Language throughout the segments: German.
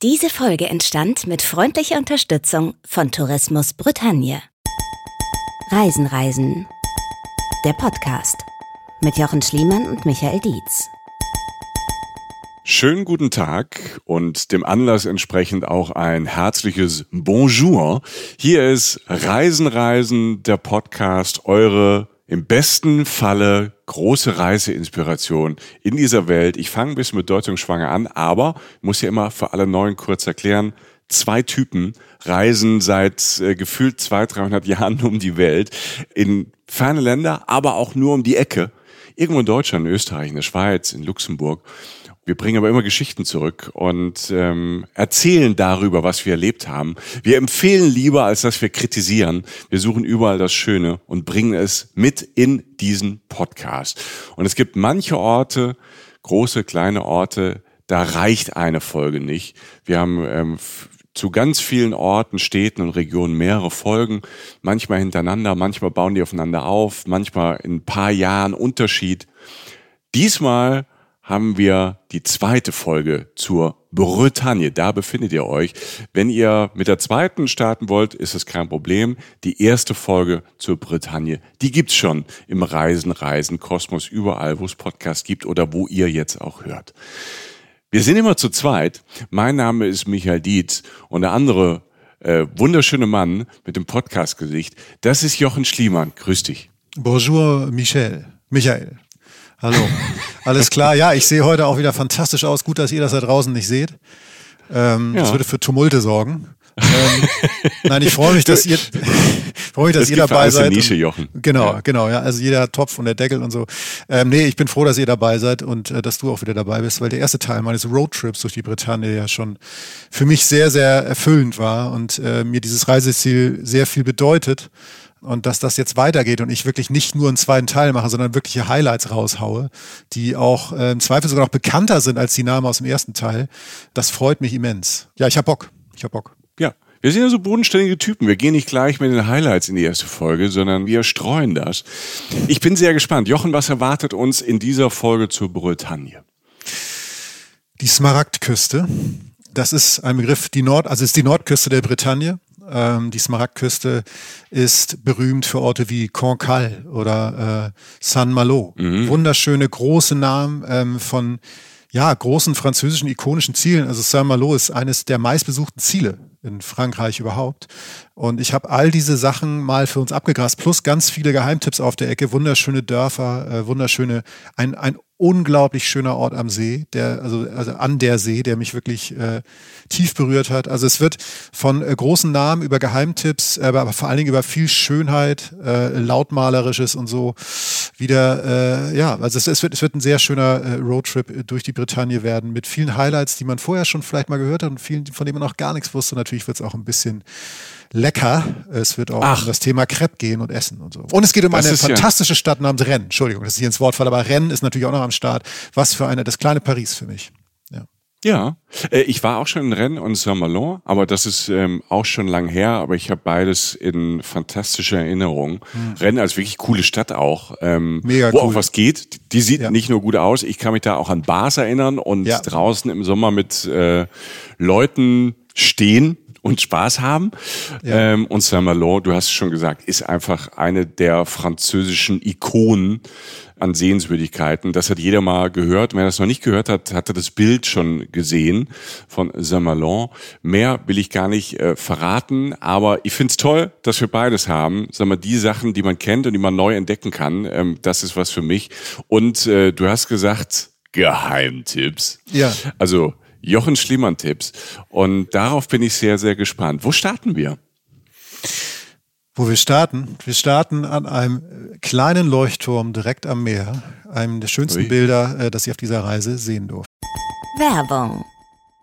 Diese Folge entstand mit freundlicher Unterstützung von Tourismus Bretagne. Reisen, Reisen. Der Podcast mit Jochen Schliemann und Michael Dietz. Schönen guten Tag und dem Anlass entsprechend auch ein herzliches Bonjour. Hier ist Reisen, Reisen, der Podcast, eure im besten Falle große Reiseinspiration in dieser Welt. Ich fange ein bisschen bedeutungsschwanger an, aber muss ja immer für alle Neuen kurz erklären, zwei Typen reisen seit äh, gefühlt 200, 300 Jahren um die Welt in ferne Länder, aber auch nur um die Ecke. Irgendwo in Deutschland, in Österreich, in der Schweiz, in Luxemburg. Wir bringen aber immer Geschichten zurück und ähm, erzählen darüber, was wir erlebt haben. Wir empfehlen lieber, als dass wir kritisieren. Wir suchen überall das Schöne und bringen es mit in diesen Podcast. Und es gibt manche Orte, große, kleine Orte, da reicht eine Folge nicht. Wir haben ähm, zu ganz vielen Orten, Städten und Regionen mehrere Folgen, manchmal hintereinander, manchmal bauen die aufeinander auf, manchmal in ein paar Jahren Unterschied. Diesmal haben wir die zweite Folge zur Bretagne. Da befindet ihr euch. Wenn ihr mit der zweiten starten wollt, ist es kein Problem. Die erste Folge zur Bretagne, die gibt's schon im Reisen, Reisen, Kosmos, überall, wo es Podcasts gibt oder wo ihr jetzt auch hört. Wir sind immer zu zweit. Mein Name ist Michael Dietz und der andere äh, wunderschöne Mann mit dem Podcast-Gesicht, das ist Jochen Schliemann. Grüß dich. Bonjour, Michel. Michael. Hallo. Alles klar. Ja, ich sehe heute auch wieder fantastisch aus. Gut, dass ihr das da draußen nicht seht. Ähm, ja. Das würde für Tumulte sorgen. ähm, nein, ich freue mich, dass ihr, freue mich, dass das ihr dabei seid. Nische, Jochen. Genau, ja. genau, ja. Also jeder Topf und der Deckel und so. Ähm, nee, ich bin froh, dass ihr dabei seid und äh, dass du auch wieder dabei bist, weil der erste Teil meines Roadtrips durch die Bretagne ja schon für mich sehr, sehr erfüllend war und äh, mir dieses Reiseziel sehr viel bedeutet und dass das jetzt weitergeht und ich wirklich nicht nur einen zweiten Teil mache, sondern wirkliche Highlights raushaue, die auch äh, im Zweifel sogar noch bekannter sind als die Namen aus dem ersten Teil, das freut mich immens. Ja, ich hab Bock. Ich hab Bock. Ja, wir sind ja so bodenständige Typen. Wir gehen nicht gleich mit den Highlights in die erste Folge, sondern wir streuen das. Ich bin sehr gespannt. Jochen, was erwartet uns in dieser Folge zur Bretagne? Die Smaragdküste. Das ist ein Begriff, die Nord, also ist die Nordküste der Bretagne. Ähm, die Smaragdküste ist berühmt für Orte wie Cancale oder äh, San Malo. Mhm. Wunderschöne große Namen ähm, von ja, großen französischen ikonischen Zielen. Also Saint-Malo ist eines der meistbesuchten Ziele in Frankreich überhaupt. Und ich habe all diese Sachen mal für uns abgegrast, plus ganz viele Geheimtipps auf der Ecke, wunderschöne Dörfer, äh, wunderschöne, ein, ein unglaublich schöner Ort am See, der, also, also an der See, der mich wirklich äh, tief berührt hat. Also es wird von äh, großen Namen über Geheimtipps, aber vor allen Dingen über viel Schönheit, äh, lautmalerisches und so wieder, äh, ja, also es, es, wird, es wird ein sehr schöner äh, Roadtrip durch die Bretagne werden mit vielen Highlights, die man vorher schon vielleicht mal gehört hat und vielen, von denen man noch gar nichts wusste. Natürlich wird es auch ein bisschen lecker. Es wird auch Ach. um das Thema Crepe gehen und Essen und so. Und es geht um das eine fantastische ja. Stadt namens Rennes. Entschuldigung, das ist hier ins Wortfall, aber Rennes ist natürlich auch noch am Start. Was für eine, das kleine Paris für mich. Ja. Ja, äh, ich war auch schon in Rennes und Saint-Malo, aber das ist ähm, auch schon lang her, aber ich habe beides in fantastischer Erinnerung. Mhm. Rennes als wirklich coole Stadt auch, ähm, Mega wo cool. auch was geht. Die sieht ja. nicht nur gut aus, ich kann mich da auch an Bars erinnern und ja. draußen im Sommer mit äh, Leuten stehen, und Spaß haben. Ja. Ähm, und Saint-Malo, du hast es schon gesagt, ist einfach eine der französischen Ikonen an Sehenswürdigkeiten. Das hat jeder mal gehört. Wer das noch nicht gehört hat, hatte das Bild schon gesehen von Saint-Malo. Mehr will ich gar nicht äh, verraten, aber ich find's toll, dass wir beides haben. Sag mal, die Sachen, die man kennt und die man neu entdecken kann, ähm, das ist was für mich. Und äh, du hast gesagt, Geheimtipps. Ja. Also Jochen Schliemann-Tipps. Und darauf bin ich sehr, sehr gespannt. Wo starten wir? Wo wir starten? Wir starten an einem kleinen Leuchtturm direkt am Meer. Einem der schönsten Ui. Bilder, äh, das ich auf dieser Reise sehen durfte. Werbung.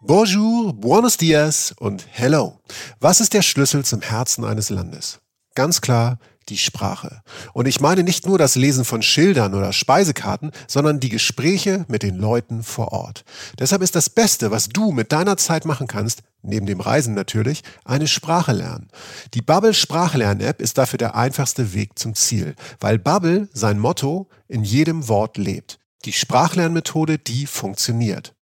Bonjour, buenos dias und hello. Was ist der Schlüssel zum Herzen eines Landes? Ganz klar, die Sprache. Und ich meine nicht nur das Lesen von Schildern oder Speisekarten, sondern die Gespräche mit den Leuten vor Ort. Deshalb ist das Beste, was du mit deiner Zeit machen kannst, neben dem Reisen natürlich, eine Sprache lernen. Die Bubble Sprachlern-App ist dafür der einfachste Weg zum Ziel, weil Bubble sein Motto in jedem Wort lebt. Die Sprachlernmethode, die funktioniert.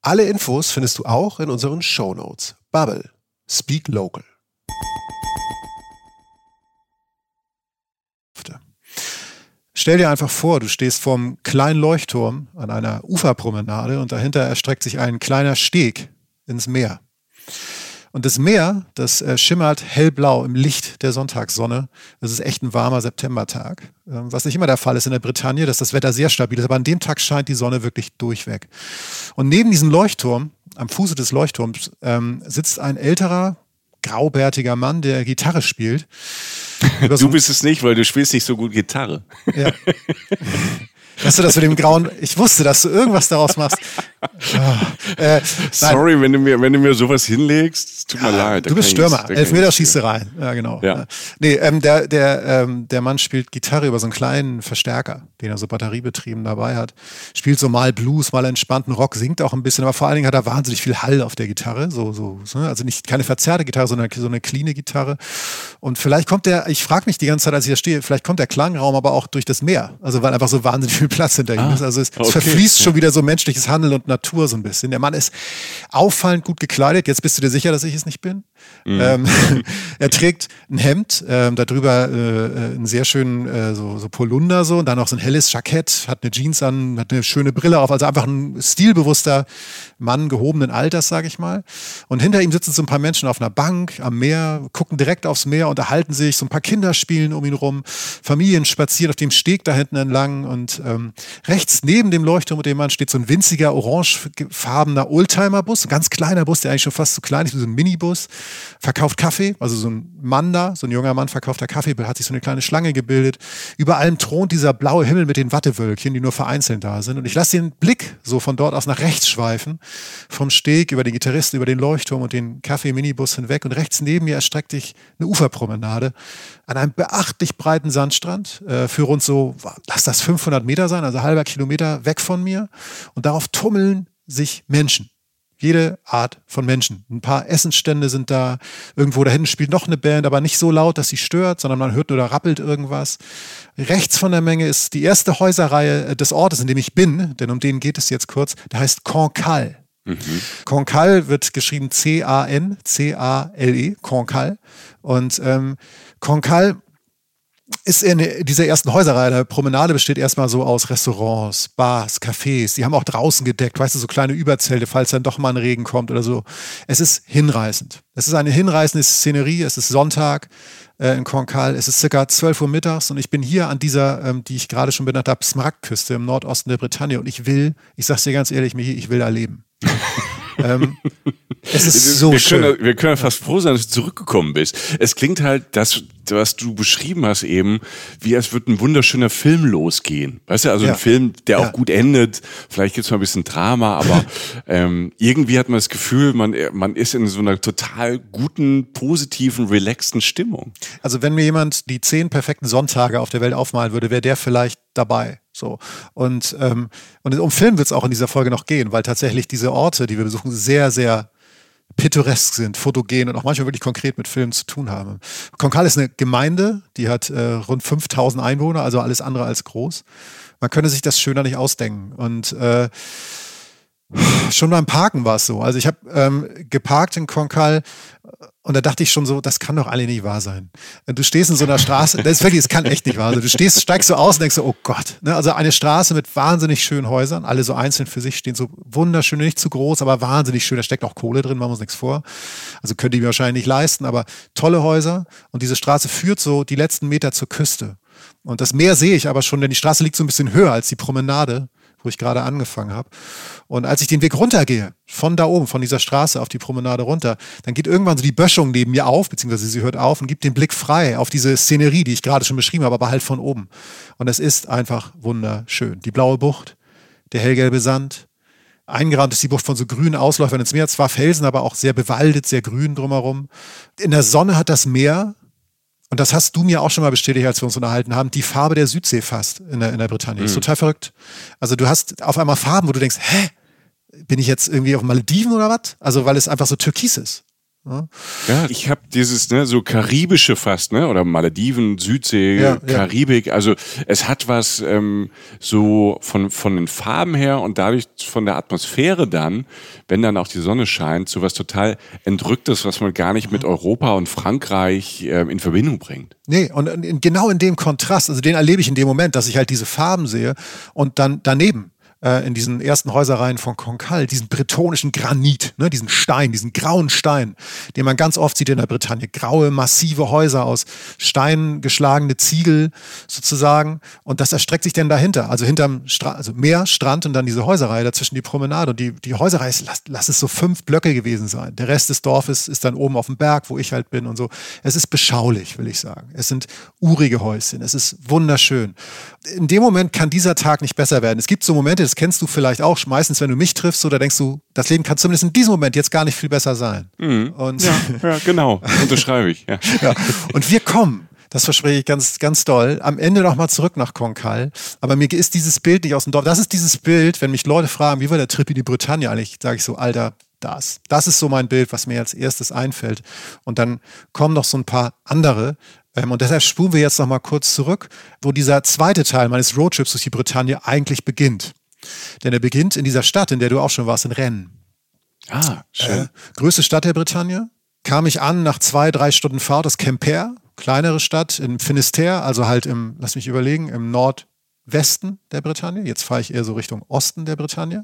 Alle Infos findest du auch in unseren Show Notes. Bubble. Speak Local. Stell dir einfach vor, du stehst vorm kleinen Leuchtturm an einer Uferpromenade und dahinter erstreckt sich ein kleiner Steg ins Meer. Und das Meer, das äh, schimmert hellblau im Licht der Sonntagssonne. Es ist echt ein warmer Septembertag. Ähm, was nicht immer der Fall ist in der Bretagne, dass das Wetter sehr stabil ist, aber an dem Tag scheint die Sonne wirklich durchweg. Und neben diesem Leuchtturm, am Fuße des Leuchtturms, ähm, sitzt ein älterer, graubärtiger Mann, der Gitarre spielt. du bist es nicht, weil du spielst nicht so gut Gitarre. Ja. Weißt du, dass du dem grauen, ich wusste, dass du irgendwas daraus machst. Oh, äh, Sorry, wenn du, mir, wenn du mir sowas hinlegst, tut mir ja, leid. Du bist Stürmer, Elfmeter schießt du rein. Ja, genau. Ja. Nee, ähm, der, der, ähm, der Mann spielt Gitarre über so einen kleinen Verstärker, den er so batteriebetrieben dabei hat. Spielt so mal Blues, mal entspannten Rock, singt auch ein bisschen, aber vor allen Dingen hat er wahnsinnig viel Hall auf der Gitarre. So, so, ne? also nicht keine verzerrte Gitarre, sondern so eine cleane Gitarre. Und vielleicht kommt der, ich frage mich die ganze Zeit, als ich da stehe, vielleicht kommt der Klangraum aber auch durch das Meer. Also weil einfach so wahnsinnig viel Platz hinter ihm ah, ist. Also es, okay. es verfließt schon wieder so menschliches Handeln und Natur so ein bisschen. Der Mann ist auffallend gut gekleidet. Jetzt bist du dir sicher, dass ich es nicht bin? Mhm. Ähm, er trägt ein Hemd, ähm, darüber äh, einen sehr schönen äh, so, so Polunder so und dann noch so ein helles Jackett, hat eine Jeans an, hat eine schöne Brille auf, also einfach ein stilbewusster Mann gehobenen Alters, sage ich mal. Und hinter ihm sitzen so ein paar Menschen auf einer Bank am Meer, gucken direkt aufs Meer, unterhalten sich, so ein paar Kinder spielen um ihn rum, Familien spazieren auf dem Steg da hinten entlang und ähm, rechts neben dem Leuchtturm mit dem Mann steht so ein winziger orangefarbener Oldtimer-Bus, ein ganz kleiner Bus, der eigentlich schon fast zu klein ist, wie so ein Minibus verkauft Kaffee, also so ein Mann da, so ein junger Mann verkauft da Kaffee, hat sich so eine kleine Schlange gebildet. Über allem thront dieser blaue Himmel mit den Wattewölkchen, die nur vereinzelt da sind. Und ich lasse den Blick so von dort aus nach rechts schweifen, vom Steg über den Gitarristen, über den Leuchtturm und den Kaffee-Minibus hinweg. Und rechts neben mir erstreckt sich eine Uferpromenade an einem beachtlich breiten Sandstrand äh, für rund so, lass das 500 Meter sein, also halber Kilometer weg von mir. Und darauf tummeln sich Menschen jede Art von Menschen. Ein paar Essensstände sind da. Irgendwo da hinten spielt noch eine Band, aber nicht so laut, dass sie stört, sondern man hört nur, da rappelt irgendwas. Rechts von der Menge ist die erste Häuserreihe äh, des Ortes, in dem ich bin, denn um den geht es jetzt kurz. Der heißt Concal. Mhm. Concal wird geschrieben C-A-N, C-A-L-E, Concal. Und ähm, Concal ist in dieser ersten Häuserreihe, der Promenade besteht erstmal so aus Restaurants, Bars, Cafés. Die haben auch draußen gedeckt, weißt du, so kleine Überzelte, falls dann doch mal ein Regen kommt oder so. Es ist hinreißend. Es ist eine hinreißende Szenerie. Es ist Sonntag äh, in Concal. Es ist circa 12 Uhr mittags und ich bin hier an dieser, ähm, die ich gerade schon benannt habe, Smaragdküste im Nordosten der Bretagne und ich will, ich sag's dir ganz ehrlich, Michi, ich will da leben. ähm, es ist so wir schön. Können, wir können fast froh sein, dass du zurückgekommen bist. Es klingt halt, das, was du beschrieben hast eben, wie als würde ein wunderschöner Film losgehen. Weißt du, also ja. ein Film, der ja. auch gut endet. Vielleicht gibt's mal ein bisschen Drama, aber ähm, irgendwie hat man das Gefühl, man, man ist in so einer total guten, positiven, relaxten Stimmung. Also wenn mir jemand die zehn perfekten Sonntage auf der Welt aufmalen würde, wäre der vielleicht dabei. So. Und, ähm, und um Film wird es auch in dieser Folge noch gehen, weil tatsächlich diese Orte, die wir besuchen, sehr, sehr pittoresk sind, fotogen und auch manchmal wirklich konkret mit Filmen zu tun haben. Konkal ist eine Gemeinde, die hat äh, rund 5000 Einwohner, also alles andere als groß. Man könnte sich das schöner nicht ausdenken. Und äh, Schon beim Parken war es so. Also ich habe ähm, geparkt in Konkal und da dachte ich schon so, das kann doch alle nicht wahr sein. Du stehst in so einer Straße, das ist wirklich, das kann echt nicht wahr sein. Du stehst, steigst so aus und denkst so, oh Gott. Ne? Also eine Straße mit wahnsinnig schönen Häusern, alle so einzeln für sich stehen, so wunderschön, nicht zu groß, aber wahnsinnig schön. Da steckt auch Kohle drin, machen wir uns nichts vor. Also könnte ich mir wahrscheinlich nicht leisten, aber tolle Häuser. Und diese Straße führt so die letzten Meter zur Küste. Und das Meer sehe ich aber schon, denn die Straße liegt so ein bisschen höher als die Promenade wo ich gerade angefangen habe. Und als ich den Weg runtergehe, von da oben, von dieser Straße auf die Promenade runter, dann geht irgendwann so die Böschung neben mir auf, beziehungsweise sie hört auf und gibt den Blick frei auf diese Szenerie, die ich gerade schon beschrieben habe, aber halt von oben. Und es ist einfach wunderschön. Die blaue Bucht, der hellgelbe Sand, eingerahmt ist die Bucht von so grünen Ausläufern ins Meer, zwar Felsen, aber auch sehr bewaldet, sehr grün drumherum. In der Sonne hat das Meer und das hast du mir auch schon mal bestätigt, als wir uns unterhalten haben, die Farbe der Südsee fast in der, in der Bretagne. Mhm. Ist total verrückt. Also du hast auf einmal Farben, wo du denkst, hä, bin ich jetzt irgendwie auf Malediven oder was? Also weil es einfach so türkis ist. Ja, ich habe dieses ne, so karibische fast, ne, oder Malediven, Südsee, ja, Karibik. Ja. Also es hat was ähm, so von von den Farben her und dadurch von der Atmosphäre dann, wenn dann auch die Sonne scheint, so was total entrücktes, was man gar nicht mit Europa und Frankreich äh, in Verbindung bringt. Nee, und genau in dem Kontrast, also den erlebe ich in dem Moment, dass ich halt diese Farben sehe und dann daneben äh, in diesen ersten Häuserreihen von Concal, diesen bretonischen Granit, ne, diesen Stein, diesen grauen Stein, den man ganz oft sieht in der Bretagne. Graue, massive Häuser aus Steinen geschlagene Ziegel sozusagen. Und das erstreckt sich dann dahinter. Also hinterm Stra also Meer, Strand und dann diese Häuserreihe, dazwischen die Promenade. Und die, die Häuserreihe ist, lass, lass es so fünf Blöcke gewesen sein. Der Rest des Dorfes ist dann oben auf dem Berg, wo ich halt bin und so. Es ist beschaulich, will ich sagen. Es sind urige Häuschen. Es ist wunderschön. In dem Moment kann dieser Tag nicht besser werden. Es gibt so Momente, das kennst du vielleicht auch, meistens, wenn du mich triffst, so, da denkst du, das Leben kann zumindest in diesem Moment jetzt gar nicht viel besser sein. Mhm. Und ja, ja, genau, unterschreibe ich. Ja. ja. Und wir kommen das verspreche ich ganz, ganz doll. Am Ende nochmal zurück nach Konkal. Aber mir ist dieses Bild nicht aus dem Dorf. Das ist dieses Bild, wenn mich Leute fragen, wie war der Trip in die Bretagne eigentlich, sage ich so, Alter, das. Das ist so mein Bild, was mir als erstes einfällt. Und dann kommen noch so ein paar andere. Ähm, und deshalb spulen wir jetzt nochmal kurz zurück, wo dieser zweite Teil meines Roadtrips durch die Bretagne eigentlich beginnt. Denn er beginnt in dieser Stadt, in der du auch schon warst, in Rennes. Ah, schön. Äh, größte Stadt der Bretagne. Kam ich an nach zwei, drei Stunden Fahrt aus Quimper, kleinere Stadt in Finisterre, also halt im, lass mich überlegen, im Nordwesten der Bretagne. Jetzt fahre ich eher so Richtung Osten der Bretagne.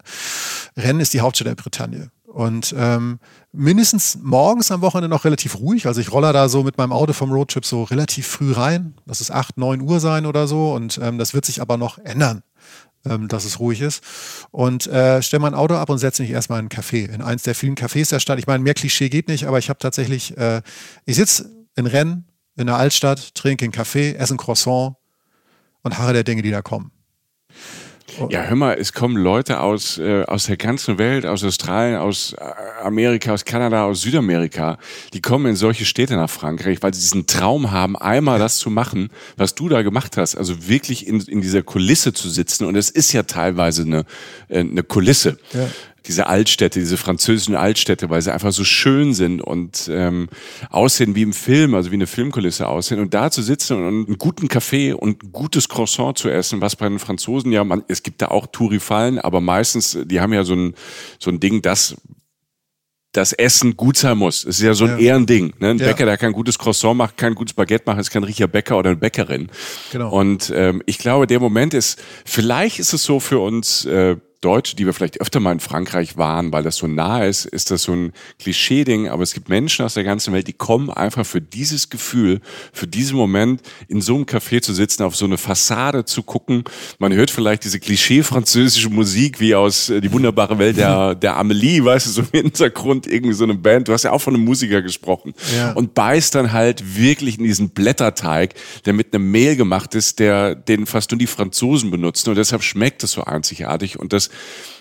Rennes ist die Hauptstadt der Bretagne. Und ähm, mindestens morgens am Wochenende noch relativ ruhig. Also ich roller da so mit meinem Auto vom Roadtrip so relativ früh rein. Das ist 8, 9 Uhr sein oder so. Und ähm, das wird sich aber noch ändern ähm, dass es ruhig ist. Und äh, stelle mein Auto ab und setze mich erstmal in einen Café, in eins der vielen Cafés der Stadt. Ich meine, mehr Klischee geht nicht, aber ich habe tatsächlich, äh, ich sitze in Rennes, in der Altstadt, trinke einen Kaffee, esse ein Croissant und harre der Dinge, die da kommen. Ja, hör mal, es kommen Leute aus, äh, aus der ganzen Welt, aus Australien, aus äh, Amerika, aus Kanada, aus Südamerika, die kommen in solche Städte nach Frankreich, weil sie diesen Traum haben, einmal das zu machen, was du da gemacht hast. Also wirklich in, in dieser Kulisse zu sitzen. Und es ist ja teilweise eine, äh, eine Kulisse. Ja diese Altstädte, diese französischen Altstädte, weil sie einfach so schön sind und ähm, aussehen wie im Film, also wie eine Filmkulisse aussehen. Und da zu sitzen und einen guten Kaffee und ein gutes Croissant zu essen, was bei den Franzosen ja, man, es gibt da auch Tourifallen, aber meistens, die haben ja so ein, so ein Ding, das das Essen gut sein muss. Es ist ja so ein ja. Ehrending. Ne? Ein ja. Bäcker, der kein gutes Croissant macht, kein gutes Baguette macht, ist kein richtiger Bäcker oder eine Bäckerin. Genau. Und ähm, ich glaube, der Moment ist, vielleicht ist es so für uns äh, Deutsche, die wir vielleicht öfter mal in Frankreich waren, weil das so nah ist, ist das so ein Klischee-Ding. Aber es gibt Menschen aus der ganzen Welt, die kommen einfach für dieses Gefühl, für diesen Moment in so einem Café zu sitzen, auf so eine Fassade zu gucken. Man hört vielleicht diese Klischee-französische Musik wie aus äh, Die wunderbare Welt der, der Amelie, weißt du, so im Hintergrund irgendwie so eine Band. Du hast ja auch von einem Musiker gesprochen. Ja. Und beißt dann halt wirklich in diesen Blätterteig, der mit einem Mehl gemacht ist, der, den fast nur die Franzosen benutzen. Und deshalb schmeckt es so einzigartig. Und das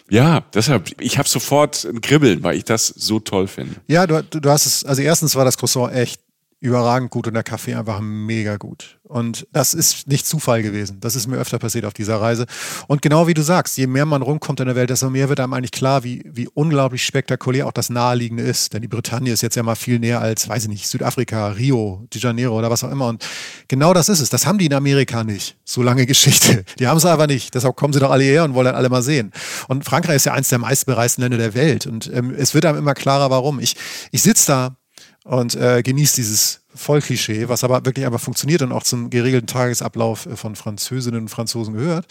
ja, deshalb, ich habe sofort ein Kribbeln, weil ich das so toll finde. Ja, du, du hast es, also erstens war das Croissant echt überragend gut und der Kaffee einfach mega gut. Und das ist nicht Zufall gewesen. Das ist mir öfter passiert auf dieser Reise. Und genau wie du sagst, je mehr man rumkommt in der Welt, desto mehr wird einem eigentlich klar, wie, wie unglaublich spektakulär auch das Naheliegende ist. Denn die Bretagne ist jetzt ja mal viel näher als, weiß ich nicht, Südafrika, Rio, de Janeiro oder was auch immer. Und genau das ist es. Das haben die in Amerika nicht. So lange Geschichte. Die haben es aber nicht. Deshalb kommen sie doch alle hierher und wollen dann alle mal sehen. Und Frankreich ist ja eines der meistbereisten Länder der Welt. Und ähm, es wird einem immer klarer, warum. Ich, ich sitze da und äh, genießt dieses Vollklischee, was aber wirklich einfach funktioniert und auch zum geregelten Tagesablauf äh, von Französinnen und Franzosen gehört.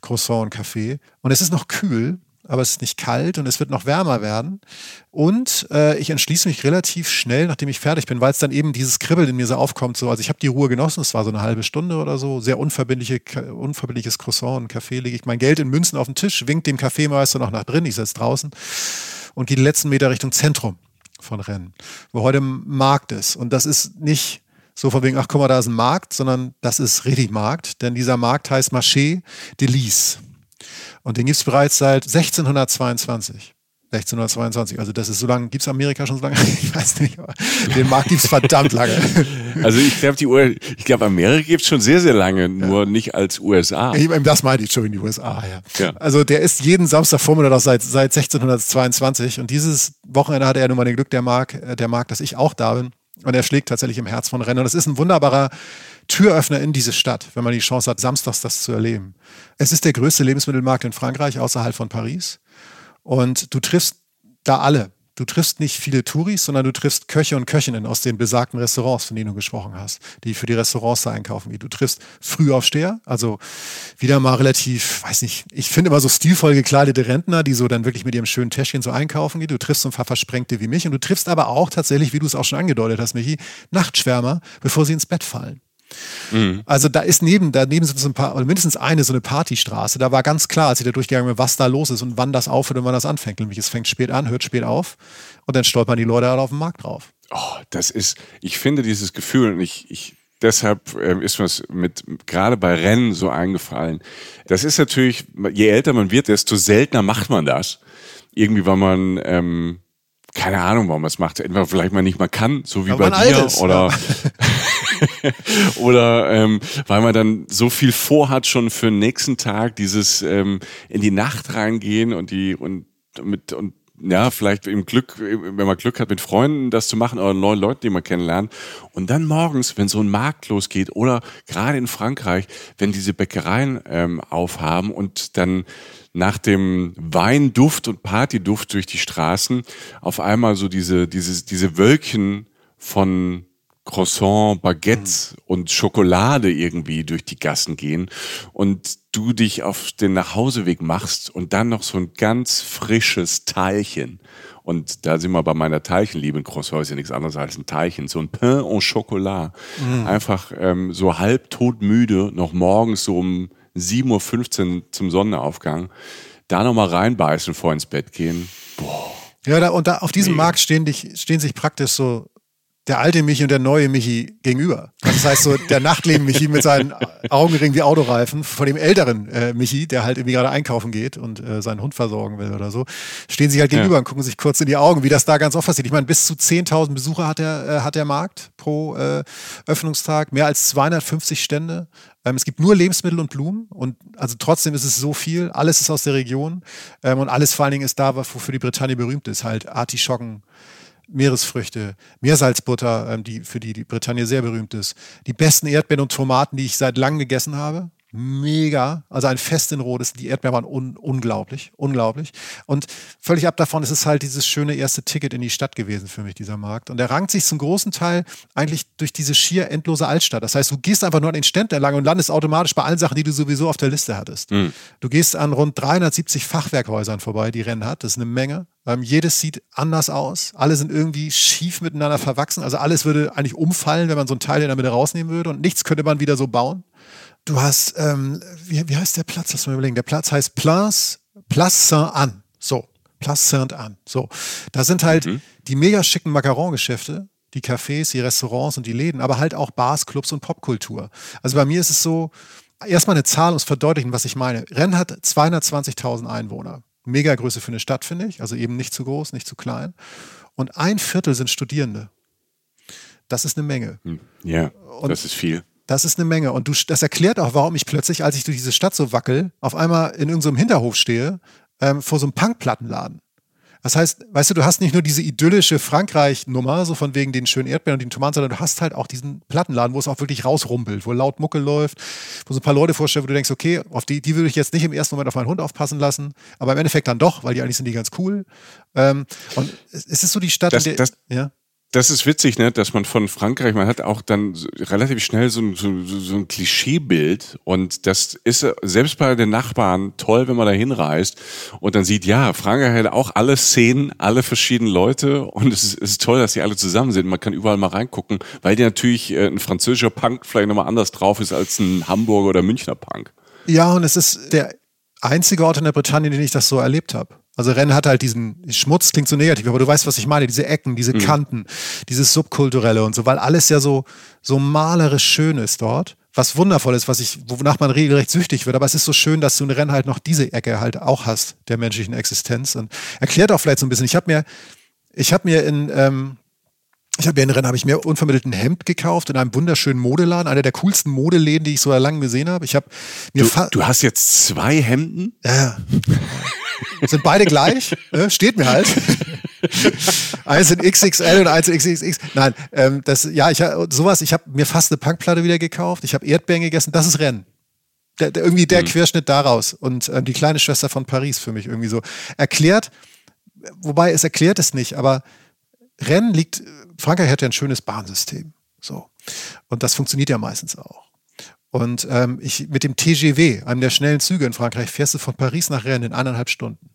Croissant und Kaffee. Und es ist noch kühl, aber es ist nicht kalt und es wird noch wärmer werden. Und äh, ich entschließe mich relativ schnell, nachdem ich fertig bin, weil es dann eben dieses Kribbeln in mir so aufkommt. So. Also ich habe die Ruhe genossen, es war so eine halbe Stunde oder so, sehr unverbindliche, unverbindliches Croissant und Kaffee, lege ich mein Geld in Münzen auf den Tisch, winkt dem Kaffeemeister noch nach drin, ich sitze draußen und gehe die letzten Meter Richtung Zentrum von Rennen, wo heute Markt ist. Und das ist nicht so von wegen, ach guck mal, da ist ein Markt, sondern das ist richtig Markt, denn dieser Markt heißt Marché de Lys. Und den gibt es bereits seit 1622. 1622. Also das ist so lange, gibt es Amerika schon so lange? Ich weiß nicht, aber den Markt gibt es verdammt lange. Also ich glaube, die ich glaube, Amerika gibt es schon sehr, sehr lange, nur ja. nicht als USA. Ich, das meinte ich schon in die USA, ja. ja. Also der ist jeden Samstagvormittag seit, seit 1622 und dieses Wochenende hatte er nun mal den Glück, der Markt, äh, der Markt, dass ich auch da bin. Und er schlägt tatsächlich im Herz von Rennen. Und es ist ein wunderbarer Türöffner in diese Stadt, wenn man die Chance hat, samstags das zu erleben. Es ist der größte Lebensmittelmarkt in Frankreich außerhalb von Paris. Und du triffst da alle. Du triffst nicht viele Touris, sondern du triffst Köche und Köchinnen aus den besagten Restaurants, von denen du gesprochen hast, die für die Restaurants da einkaufen gehen. Du triffst Frühaufsteher, also wieder mal relativ, weiß nicht, ich finde immer so stilvoll gekleidete Rentner, die so dann wirklich mit ihrem schönen Täschchen so einkaufen gehen. Du triffst so ein paar Versprengte wie mich und du triffst aber auch tatsächlich, wie du es auch schon angedeutet hast, Michi, Nachtschwärmer, bevor sie ins Bett fallen. Mhm. Also da ist neben, daneben sind so ein paar, oder mindestens eine so eine Partystraße. Da war ganz klar, als ich da durchgegangen bin, was da los ist und wann das aufhört und wann das anfängt. Nämlich es fängt spät an, hört spät auf und dann stolpern die Leute halt auf dem Markt drauf. Oh, das ist, ich finde dieses Gefühl und ich, ich deshalb ähm, ist mir es mit gerade bei Rennen so eingefallen. Das ist natürlich, je älter man wird, desto seltener macht man das. Irgendwie, weil man ähm, keine Ahnung, warum man es macht. Entweder vielleicht man nicht mal kann, so wie weil bei dir, ist, oder. oder ähm, weil man dann so viel vorhat schon für den nächsten Tag, dieses ähm, in die Nacht reingehen und die und mit und ja, vielleicht im Glück, wenn man Glück hat, mit Freunden das zu machen oder neuen Leuten, die man kennenlernt. Und dann morgens, wenn so ein Markt losgeht oder gerade in Frankreich, wenn diese Bäckereien ähm, aufhaben und dann nach dem Weinduft und Partyduft durch die Straßen auf einmal so diese, diese, diese Wölkchen von Croissant, Baguettes mhm. und Schokolade irgendwie durch die Gassen gehen und du dich auf den Nachhauseweg machst und dann noch so ein ganz frisches Teilchen. Und da sind wir bei meiner Teilchenliebe. Ein Croissant ist ja nichts anderes als ein Teilchen. So ein Pain au Chocolat. Mhm. Einfach ähm, so halb todmüde, noch morgens so um 7.15 Uhr zum Sonnenaufgang. Da nochmal reinbeißen, vor ins Bett gehen. Boah. Ja, da, und da auf diesem nee. Markt stehen, dich, stehen sich praktisch so der alte Michi und der neue Michi gegenüber. Das heißt so, der Nachtleben Michi mit seinen Augenringen wie Autoreifen von dem älteren äh, Michi, der halt irgendwie gerade einkaufen geht und äh, seinen Hund versorgen will oder so, stehen sich halt gegenüber ja. und gucken sich kurz in die Augen, wie das da ganz oft passiert. Ich meine, bis zu 10.000 Besucher hat der, äh, hat der Markt pro äh, Öffnungstag, mehr als 250 Stände. Ähm, es gibt nur Lebensmittel und Blumen und also trotzdem ist es so viel. Alles ist aus der Region ähm, und alles vor allen Dingen ist da, wofür die Bretagne berühmt ist. Halt Artischocken, Meeresfrüchte, Meersalzbutter, ähm, die für die die Bretagne sehr berühmt ist, die besten Erdbeeren und Tomaten, die ich seit langem gegessen habe mega. Also ein Fest in Rot ist, die Erdbeeren waren un unglaublich, unglaublich. Und völlig ab davon ist es halt dieses schöne erste Ticket in die Stadt gewesen für mich, dieser Markt. Und er rankt sich zum großen Teil eigentlich durch diese schier endlose Altstadt. Das heißt, du gehst einfach nur an den Ständen entlang und landest automatisch bei allen Sachen, die du sowieso auf der Liste hattest. Mhm. Du gehst an rund 370 Fachwerkhäusern vorbei, die Rennen hat. Das ist eine Menge. Ähm, jedes sieht anders aus. Alle sind irgendwie schief miteinander verwachsen. Also alles würde eigentlich umfallen, wenn man so ein Teil in der Mitte rausnehmen würde. Und nichts könnte man wieder so bauen. Du hast, ähm, wie, wie heißt der Platz? Lass mal überlegen. Der Platz heißt Place, Place Saint-Anne. So, Place Saint-Anne. So, da sind halt mhm. die mega schicken Macaron-Geschäfte, die Cafés, die Restaurants und die Läden, aber halt auch Bars, Clubs und Popkultur. Also bei mir ist es so, erstmal eine Zahl, um es verdeutlichen, was ich meine. Rennes hat 220.000 Einwohner. Mega Größe für eine Stadt, finde ich. Also eben nicht zu groß, nicht zu klein. Und ein Viertel sind Studierende. Das ist eine Menge. Hm. Ja, und das ist viel. Das ist eine Menge. Und du, das erklärt auch, warum ich plötzlich, als ich durch diese Stadt so wackel, auf einmal in irgendeinem Hinterhof stehe, ähm, vor so einem Punkplattenladen. Das heißt, weißt du, du hast nicht nur diese idyllische Frankreich-Nummer, so von wegen den schönen Erdbeeren und den Tomaten, sondern du hast halt auch diesen Plattenladen, wo es auch wirklich rausrumpelt, wo laut Mucke läuft, wo so ein paar Leute vorstellen, wo du denkst, okay, auf die, die würde ich jetzt nicht im ersten Moment auf meinen Hund aufpassen lassen, aber im Endeffekt dann doch, weil die eigentlich sind die ganz cool. Ähm, und es ist so die Stadt, das, der, das, ja? Das ist witzig, ne, dass man von Frankreich, man hat auch dann relativ schnell so, so, so ein Klischeebild und das ist selbst bei den Nachbarn toll, wenn man da hinreist und dann sieht, ja, Frankreich hat auch alle Szenen, alle verschiedenen Leute und es ist, es ist toll, dass die alle zusammen sind. Man kann überall mal reingucken, weil die natürlich äh, ein französischer Punk vielleicht nochmal anders drauf ist als ein Hamburger oder Münchner Punk. Ja, und es ist der einzige Ort in der Bretagne, den ich das so erlebt habe. Also Rennen hat halt diesen Schmutz, klingt so negativ, aber du weißt, was ich meine, diese Ecken, diese mhm. Kanten, dieses Subkulturelle und so, weil alles ja so, so malerisch schön ist dort. Was wundervoll ist, was ich, wonach man regelrecht süchtig wird, aber es ist so schön, dass du in Rennen halt noch diese Ecke halt auch hast, der menschlichen Existenz. Und erklärt auch vielleicht so ein bisschen, ich habe mir, ich habe mir in, ähm, ich habe in Rennen habe ich mir unvermittelt ein Hemd gekauft in einem wunderschönen Modeladen, einer der coolsten Modeläden, die ich so lange gesehen habe. Ich habe mir du, du hast jetzt zwei Hemden? Ja. Sind beide gleich? Steht mir halt. eins in XXL und eins in XXX. Nein, ähm, das, ja, ich sowas. Ich habe mir fast eine Punkplatte wieder gekauft. Ich habe Erdbeeren gegessen. Das ist Rennen. Der, der, irgendwie der mhm. Querschnitt daraus und äh, die kleine Schwester von Paris für mich irgendwie so erklärt. Wobei es erklärt es nicht, aber Rennen liegt, Frankreich hat ja ein schönes Bahnsystem. So. Und das funktioniert ja meistens auch. Und ähm, ich, mit dem TGV, einem der schnellen Züge in Frankreich, fährst du von Paris nach Rennes in eineinhalb Stunden.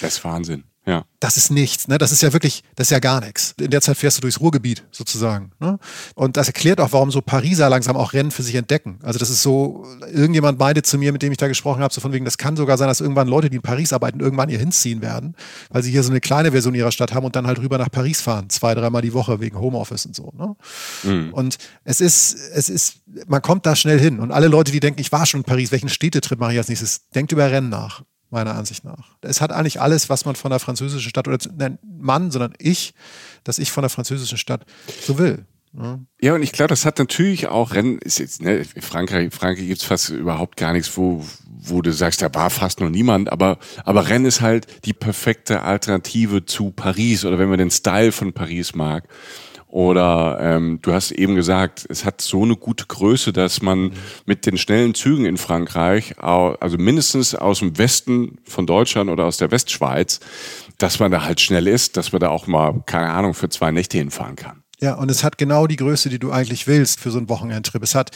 Das ist Wahnsinn. Ja. Das ist nichts, ne? Das ist ja wirklich, das ist ja gar nichts. In der Zeit fährst du durchs Ruhrgebiet sozusagen. Ne? Und das erklärt auch, warum so Pariser langsam auch Rennen für sich entdecken. Also das ist so, irgendjemand meinte zu mir, mit dem ich da gesprochen habe, so von wegen, das kann sogar sein, dass irgendwann Leute, die in Paris arbeiten, irgendwann hier hinziehen werden, weil sie hier so eine kleine Version ihrer Stadt haben und dann halt rüber nach Paris fahren, zwei, dreimal die Woche wegen Homeoffice und so. Ne? Mhm. Und es ist, es ist, man kommt da schnell hin. Und alle Leute, die denken, ich war schon in Paris, welchen Städtetrip mache ich als nächstes, denkt über Rennen nach meiner Ansicht nach. Es hat eigentlich alles, was man von der französischen Stadt, oder nein, Mann, sondern ich, dass ich von der französischen Stadt so will. Ja, ja und ich glaube, das hat natürlich auch Rennen, ist jetzt, ne, Frankreich, Frankreich gibt's fast überhaupt gar nichts, wo, wo du sagst, da war fast noch niemand, aber, aber Rennen ist halt die perfekte Alternative zu Paris oder wenn man den Style von Paris mag. Oder ähm, du hast eben gesagt, es hat so eine gute Größe, dass man mit den schnellen Zügen in Frankreich, also mindestens aus dem Westen von Deutschland oder aus der Westschweiz, dass man da halt schnell ist, dass man da auch mal, keine Ahnung, für zwei Nächte hinfahren kann. Ja, und es hat genau die Größe, die du eigentlich willst für so einen Wochenendtrip. Es hat,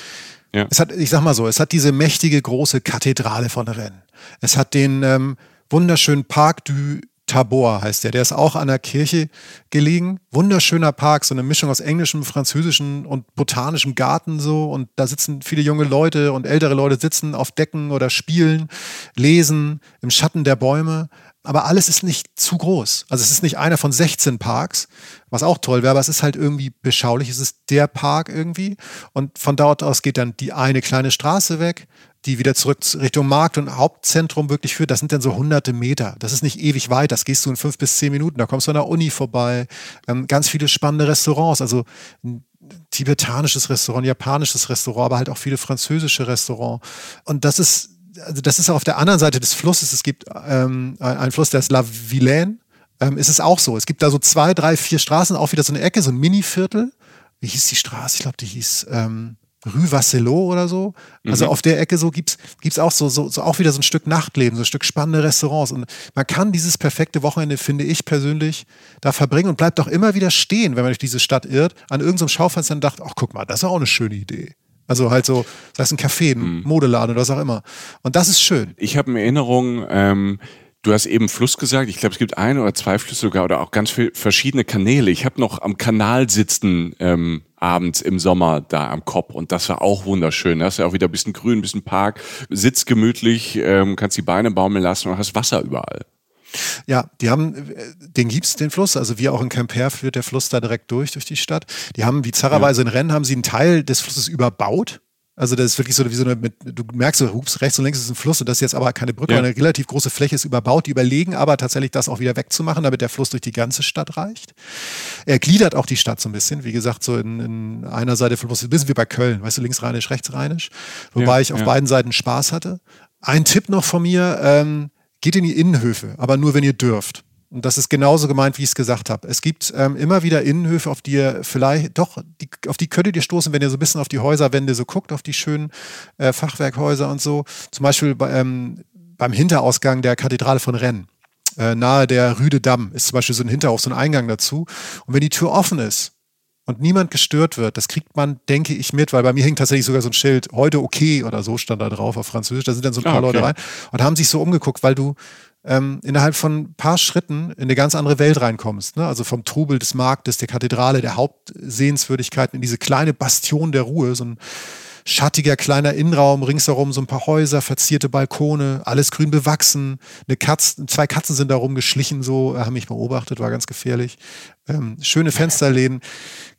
ja. es hat, ich sag mal so, es hat diese mächtige große Kathedrale von Rennes. Es hat den ähm, wunderschönen Parc du Tabor heißt der. Der ist auch an der Kirche gelegen. Wunderschöner Park, so eine Mischung aus englischem, französischem und botanischem Garten so. Und da sitzen viele junge Leute und ältere Leute sitzen auf Decken oder spielen, lesen im Schatten der Bäume. Aber alles ist nicht zu groß. Also es ist nicht einer von 16 Parks, was auch toll wäre, aber es ist halt irgendwie beschaulich. Es ist der Park irgendwie. Und von dort aus geht dann die eine kleine Straße weg die wieder zurück Richtung Markt und Hauptzentrum wirklich führt, das sind dann so hunderte Meter. Das ist nicht ewig weit, das gehst du in fünf bis zehn Minuten. Da kommst du an der Uni vorbei. Ähm, ganz viele spannende Restaurants, also ein tibetanisches Restaurant, japanisches Restaurant, aber halt auch viele französische Restaurants. Und das ist, also das ist auf der anderen Seite des Flusses. Es gibt ähm, einen Fluss, der ist La Vilaine. Ähm, ist es auch so. Es gibt da so zwei, drei, vier Straßen, auch wieder so eine Ecke, so ein Mini-Viertel. Wie hieß die Straße? Ich glaube, die hieß ähm, Rue Vasselot oder so. Also mhm. auf der Ecke so gibt's gibt's auch so, so, so auch wieder so ein Stück Nachtleben, so ein Stück spannende Restaurants. Und man kann dieses perfekte Wochenende, finde ich persönlich, da verbringen und bleibt auch immer wieder stehen, wenn man durch diese Stadt irrt, an irgendeinem Schaufenster und dachte, ach guck mal, das ist auch eine schöne Idee. Also halt so, sei es ein Café, ein mhm. Modeladen oder was auch immer. Und das ist schön. Ich habe in Erinnerung, ähm, Du hast eben Fluss gesagt. Ich glaube, es gibt ein oder zwei Flüsse sogar oder auch ganz viele verschiedene Kanäle. Ich habe noch am Kanal sitzen ähm, abends im Sommer da am Kopf und das war auch wunderschön. Da hast du auch wieder ein bisschen Grün, ein bisschen Park, sitzt gemütlich, ähm, kannst die Beine baumeln lassen und hast Wasser überall. Ja, die haben, den gibt's den Fluss, also wie auch in Quimper führt der Fluss da direkt durch, durch die Stadt. Die haben, wie bizarrerweise ja. in Rennes, haben sie einen Teil des Flusses überbaut Also das ist wirklich so wie so eine, mit, du merkst so, hups, rechts und links ist ein Fluss und das ist jetzt aber keine Brücke, ja. eine relativ große Fläche ist überbaut. Die überlegen aber tatsächlich, das auch wieder wegzumachen, damit der Fluss durch die ganze Stadt reicht. Er gliedert auch die Stadt so ein bisschen, wie gesagt, so in, in einer Seite vom Fluss, ein bisschen wie bei Köln, weißt du, links rheinisch, rechts rheinisch, wobei ja, ich auf ja. beiden Seiten Spaß hatte. Ein Tipp noch von mir, ähm, geht in die Innenhöfe, aber nur, wenn ihr dürft. Und das ist genauso gemeint, wie ich es gesagt habe. Es gibt ähm, immer wieder Innenhöfe, auf die ihr vielleicht, doch, die, auf die könntet ihr stoßen, wenn ihr so ein bisschen auf die Häuserwände so guckt, auf die schönen äh, Fachwerkhäuser und so. Zum Beispiel bei, ähm, beim Hinterausgang der Kathedrale von Rennes. Äh, nahe der Rüde Damm ist zum Beispiel so ein Hinterhof, so ein Eingang dazu. Und wenn die Tür offen ist und niemand gestört wird, das kriegt man, denke ich, mit, weil bei mir hing tatsächlich sogar so ein Schild, heute okay oder so stand da drauf auf Französisch. Da sind dann so ein paar ah, okay. Leute rein und haben sich so umgeguckt, weil du ähm, innerhalb von ein paar Schritten in eine ganz andere Welt reinkommst. Ne? Also vom Trubel des Marktes, der Kathedrale, der Hauptsehenswürdigkeiten in diese kleine Bastion der Ruhe, so ein schattiger kleiner Innenraum, ringsherum so ein paar Häuser, verzierte Balkone, alles grün bewachsen. Eine Katze, zwei Katzen sind da rumgeschlichen, so, haben mich beobachtet, war ganz gefährlich. Ähm, schöne Fensterläden.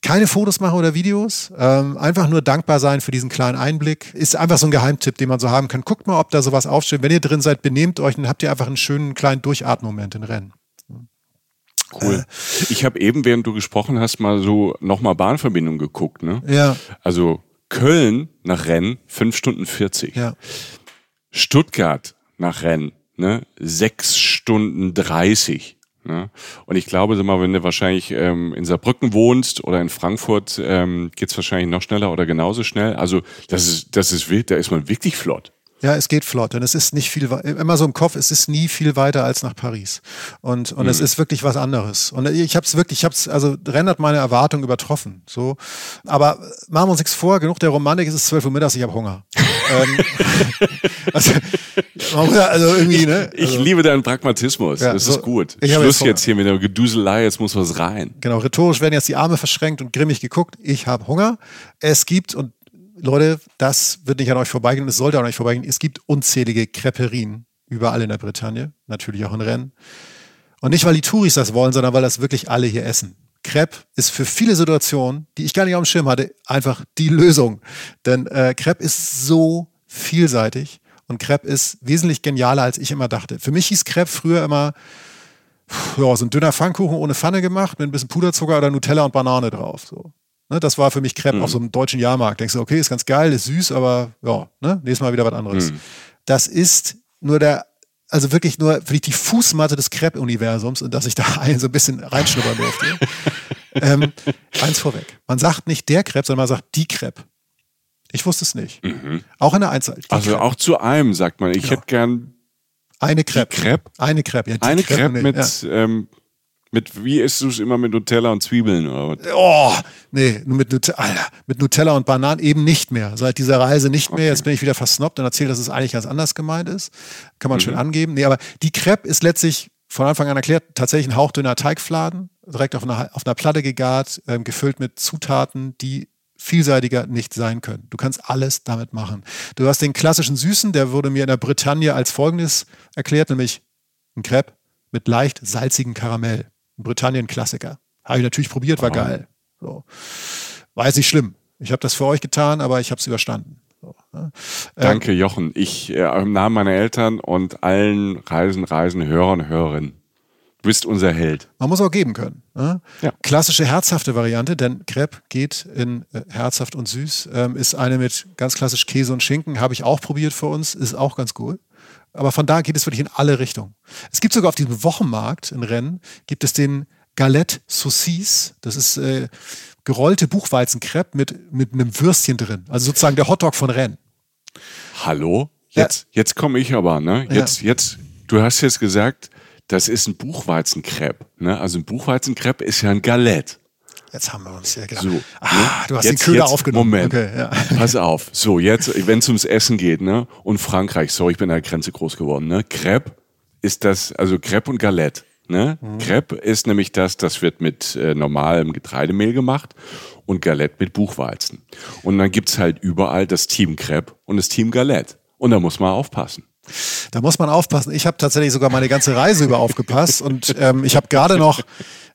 Keine Fotos machen oder Videos, ähm, einfach nur dankbar sein für diesen kleinen Einblick. Ist einfach so ein Geheimtipp, den man so haben kann. Guckt mal, ob da sowas aufsteht. Wenn ihr drin seid, benehmt euch, dann habt ihr einfach einen schönen kleinen Durchatmoment in Rennen. Cool. Äh, ich habe eben, während du gesprochen hast, mal so nochmal Bahnverbindung geguckt. Ne? Ja. Also Köln nach Rennen 5 Stunden 40. Ja. Stuttgart nach Rennen ne, 6 Stunden 30. Ne? Und ich glaube, sag mal, wenn du wahrscheinlich ähm, in Saarbrücken wohnst oder in Frankfurt, ähm, geht wahrscheinlich noch schneller oder genauso schnell. Also das ist, das ist wild, da ist man wirklich flott. Ja, es geht flott und es ist nicht viel, immer so im Kopf, es ist nie viel weiter als nach Paris. Und, und mhm. es ist wirklich was anderes. Und ich habe es wirklich, ich habe es, also rendert meine Erwartung übertroffen. So. Aber machen wir uns nichts vor, genug der Romantik, es ist 12 Uhr mittags, ich habe Hunger. ähm, also, also, irgendwie, ne? Also, ich liebe deinen Pragmatismus, ja, das so, ist gut. Schluss jetzt, jetzt hier mit der Geduselei, jetzt muss was rein. Genau, rhetorisch werden jetzt die Arme verschränkt und grimmig geguckt. Ich habe Hunger. Es gibt, und Leute, das wird nicht an euch vorbeigehen, es sollte an euch vorbeigehen. Es gibt unzählige Creperien überall in der Bretagne, natürlich auch in Rennes. Und nicht, weil die Touris das wollen, sondern weil das wirklich alle hier essen. Crepe ist für viele Situationen, die ich gar nicht auf dem Schirm hatte, einfach die Lösung. Denn äh, Crepe ist so vielseitig und Crepe ist wesentlich genialer, als ich immer dachte. Für mich hieß Crepe früher immer ja, so ein dünner Pfannkuchen ohne Pfanne gemacht mit ein bisschen Puderzucker oder Nutella und Banane drauf. So. Ne, das war für mich Crepe mhm. auf so einem deutschen Jahrmarkt. Denkst du, okay, ist ganz geil, ist süß, aber ja, ne, nächstes Mal wieder was anderes. Mhm. Das ist nur der, also wirklich nur für die Fußmatte des Crepe-Universums und dass ich da ein, so ein bisschen reinschnuppern durfte. ähm, eins vorweg. Man sagt nicht der Crepe, sondern man sagt die Crepe. Ich wusste es nicht. Mhm. Auch in der Einzahl. Also Crepe. auch zu einem sagt man, ich genau. hätte gern eine Crepe. Crepe? Eine Crepe, ja. Eine Crepe, Crepe mit, ja. ähm, mit, wie isst du es immer mit Nutella und Zwiebeln? Oder was? Oh, nee, nur mit, Nut Alter, mit Nutella und Bananen eben nicht mehr. Seit dieser Reise nicht mehr. Okay. Jetzt bin ich wieder versnobbt und erzähle, dass es eigentlich ganz anders gemeint ist. Kann man mhm. schön angeben. Nee, aber die Crepe ist letztlich von Anfang an erklärt, tatsächlich ein hauchdünner Teigfladen, direkt auf einer, auf einer Platte gegart, ähm, gefüllt mit Zutaten, die vielseitiger nicht sein können. Du kannst alles damit machen. Du hast den klassischen Süßen, der wurde mir in der Bretagne als folgendes erklärt, nämlich ein Crepe mit leicht salzigem Karamell. Britannien-Klassiker. Habe ich natürlich probiert, war oh. geil. So. War jetzt nicht schlimm. Ich habe das für euch getan, aber ich habe es überstanden. So, ne? Danke, ähm, Jochen. Ich äh, im Namen meiner Eltern und allen Reisen, Reisen, Hörern Hörerinnen. Du bist unser Held. Man muss auch geben können. Ne? Ja. Klassische herzhafte Variante, denn Crepe geht in äh, herzhaft und süß. Ähm, ist eine mit ganz klassisch Käse und Schinken. Habe ich auch probiert für uns. Ist auch ganz cool. Aber von da geht es wirklich in alle Richtungen. Es gibt sogar auf diesem Wochenmarkt in Rennes, gibt es den Galette Saucisse. Das ist äh, gerollte Buchweizenkrepp mit, mit einem Würstchen drin. Also sozusagen der Hotdog von Rennes. Hallo? Jetzt, ja. jetzt komme ich aber, ne? Jetzt, ja. jetzt, du hast jetzt gesagt, das ist ein Buchweizenkrepp. Ne? Also ein Buchweizenkrepp ist ja ein Galette. Jetzt haben wir uns ja gedacht. So, ah, ne? du hast jetzt, den Köder jetzt, aufgenommen. Moment, okay, ja. pass auf. So, jetzt, wenn es ums Essen geht, ne? Und Frankreich, sorry, ich bin an der Grenze groß geworden, ne? Crepe ist das, also Crepe und Galette. Ne? Mhm. Crepe ist nämlich das, das wird mit äh, normalem Getreidemehl gemacht und Galette mit Buchweizen. Und dann gibt's halt überall das Team Crepe und das Team Galette. Und da muss man aufpassen. Da muss man aufpassen. Ich habe tatsächlich sogar meine ganze Reise über aufgepasst und ähm, ich habe gerade noch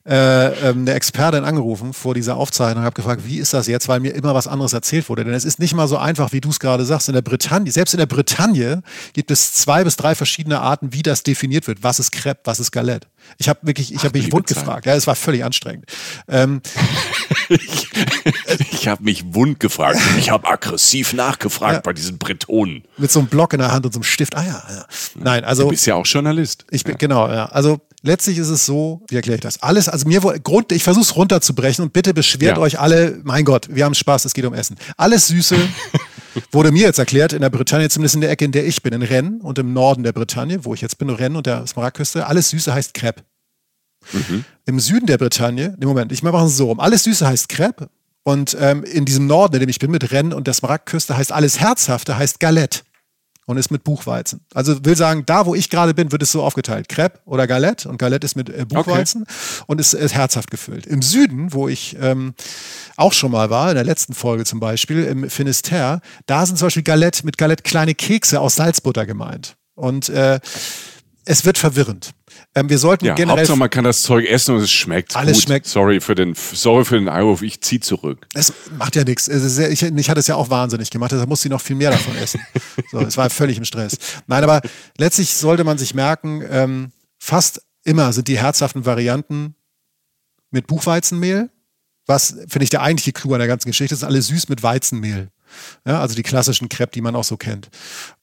äh, ähm, eine Expertin angerufen vor dieser Aufzeichnung und habe gefragt, wie ist das jetzt, weil mir immer was anderes erzählt wurde. Denn es ist nicht mal so einfach, wie du es gerade sagst. In der Bretagne, selbst in der Bretagne gibt es zwei bis drei verschiedene Arten, wie das definiert wird. Was ist Crepe, was ist Galette? Ich habe wirklich, ich habe mich wund gefragt. Ja, es war völlig anstrengend. Ähm, ich ich habe mich wund gefragt. Ich habe aggressiv nachgefragt ja. bei diesen Bretonen. Mit so einem Block in der Hand und so einem Stift. Ah ja, ja. Nein, also. Du bist ja auch Journalist. Ich bin, ja. genau, ja. Also letztlich ist es so, wie erkläre ich das? Alles, also mir Grund, ich versuche es runterzubrechen und bitte beschwert ja. euch alle, mein Gott, wir haben Spaß, es geht um Essen. Alles Süße wurde mir jetzt erklärt, in der Bretagne, zumindest in der Ecke, in der ich bin, in Rennes und im Norden der Bretagne, wo ich jetzt bin, Rennes und der Smaragdküste, alles Süße heißt Crepe. Mhm. Im Süden der Bretagne, im Moment, ich mache es so rum, alles Süße heißt Crepe und ähm, in diesem Norden, in dem ich bin, mit Rennes und der Smaragdküste, heißt alles Herzhafte, heißt Galette und ist mit Buchweizen. Also will sagen, da wo ich gerade bin, wird es so aufgeteilt. Crepe oder Galette und Galette ist mit äh, Buchweizen okay. und ist, ist, herzhaft gefüllt. Im Süden, wo ich ähm, auch schon mal war, in der letzten Folge zum Beispiel, im Finisterre, da sind zum Beispiel Galette mit Galette kleine Kekse aus Salzbutter gemeint. Und äh, es wird verwirrend. Ähm, wir sollten ja, generell. Hauptsache, man kann das Zeug essen und es schmeckt. Alles gut. schmeckt. Sorry für den, sorry für den Einwurf, ich ziehe zurück. Es macht ja nichts. Ich, ich hatte es ja auch wahnsinnig gemacht, deshalb musste ich noch viel mehr davon essen. so, es war völlig im Stress. Nein, aber letztlich sollte man sich merken, ähm, fast immer sind die herzhaften Varianten mit Buchweizenmehl. Was, finde ich, der eigentliche Clou an der ganzen Geschichte ist, alles süß mit Weizenmehl. Ja, also die klassischen Crepe, die man auch so kennt.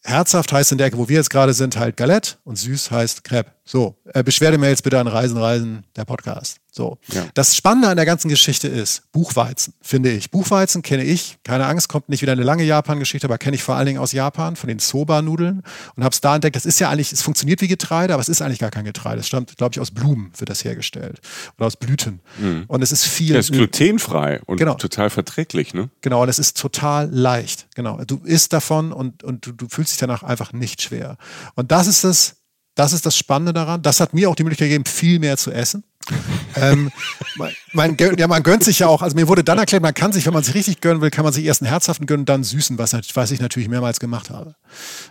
Herzhaft heißt in der Ecke, wo wir jetzt gerade sind, halt Galette und süß heißt Crepe. So, äh, Beschwerdemails bitte an Reisen, Reisen, der Podcast. So. Ja. Das Spannende an der ganzen Geschichte ist Buchweizen, finde ich. Buchweizen kenne ich, keine Angst, kommt nicht wieder eine lange Japan-Geschichte, aber kenne ich vor allen Dingen aus Japan, von den Soba-Nudeln und habe es da entdeckt, das ist ja eigentlich, es funktioniert wie Getreide, aber es ist eigentlich gar kein Getreide. Es stammt, glaube ich, aus Blumen wird das hergestellt oder aus Blüten. Mhm. Und es ist viel. Es ist glutenfrei und genau. total verträglich, ne? Genau, und es ist total leicht. Genau. Du isst davon und, und du, du fühlst dich danach einfach nicht schwer. Und das ist das, das ist das Spannende daran. Das hat mir auch die Möglichkeit gegeben, viel mehr zu essen. ähm, man, man, ja, man gönnt sich ja auch, also mir wurde dann erklärt, man kann sich, wenn man sich richtig gönnen will, kann man sich erst einen herzhaften gönnen, dann süßen, was, was ich natürlich mehrmals gemacht habe.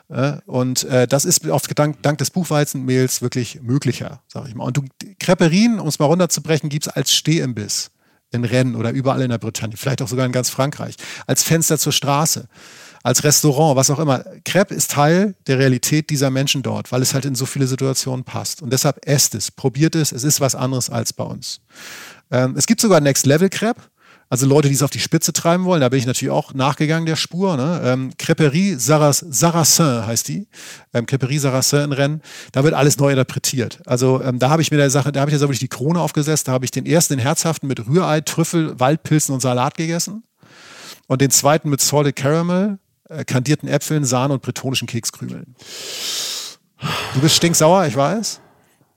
Äh, und äh, das ist oft dank, dank des Buchweizenmehls wirklich möglicher, sage ich mal. Und du, Creperien, um es mal runterzubrechen, gibt es als Stehimbiss in Rennes oder überall in der Bretagne, vielleicht auch sogar in ganz Frankreich, als Fenster zur Straße als Restaurant, was auch immer. Crepe ist Teil der Realität dieser Menschen dort, weil es halt in so viele Situationen passt. Und deshalb esst es, probiert es, es ist was anderes als bei uns. Ähm, es gibt sogar Next Level Crepe. Also Leute, die es auf die Spitze treiben wollen, da bin ich natürlich auch nachgegangen der Spur. Ne? Ähm, Creperie Saras, Saracen heißt die. Ähm, Creperie Saracen in Rennes. Da wird alles neu interpretiert. Also ähm, da habe ich mir der Sache, da habe ich jetzt wirklich die Krone aufgesetzt. Da habe ich den ersten, den herzhaften mit Rührei, Trüffel, Waldpilzen und Salat gegessen. Und den zweiten mit Salted Caramel, äh, kandierten Äpfeln, Sahne und bretonischen Kekskrümeln. Du bist stinksauer, ich weiß.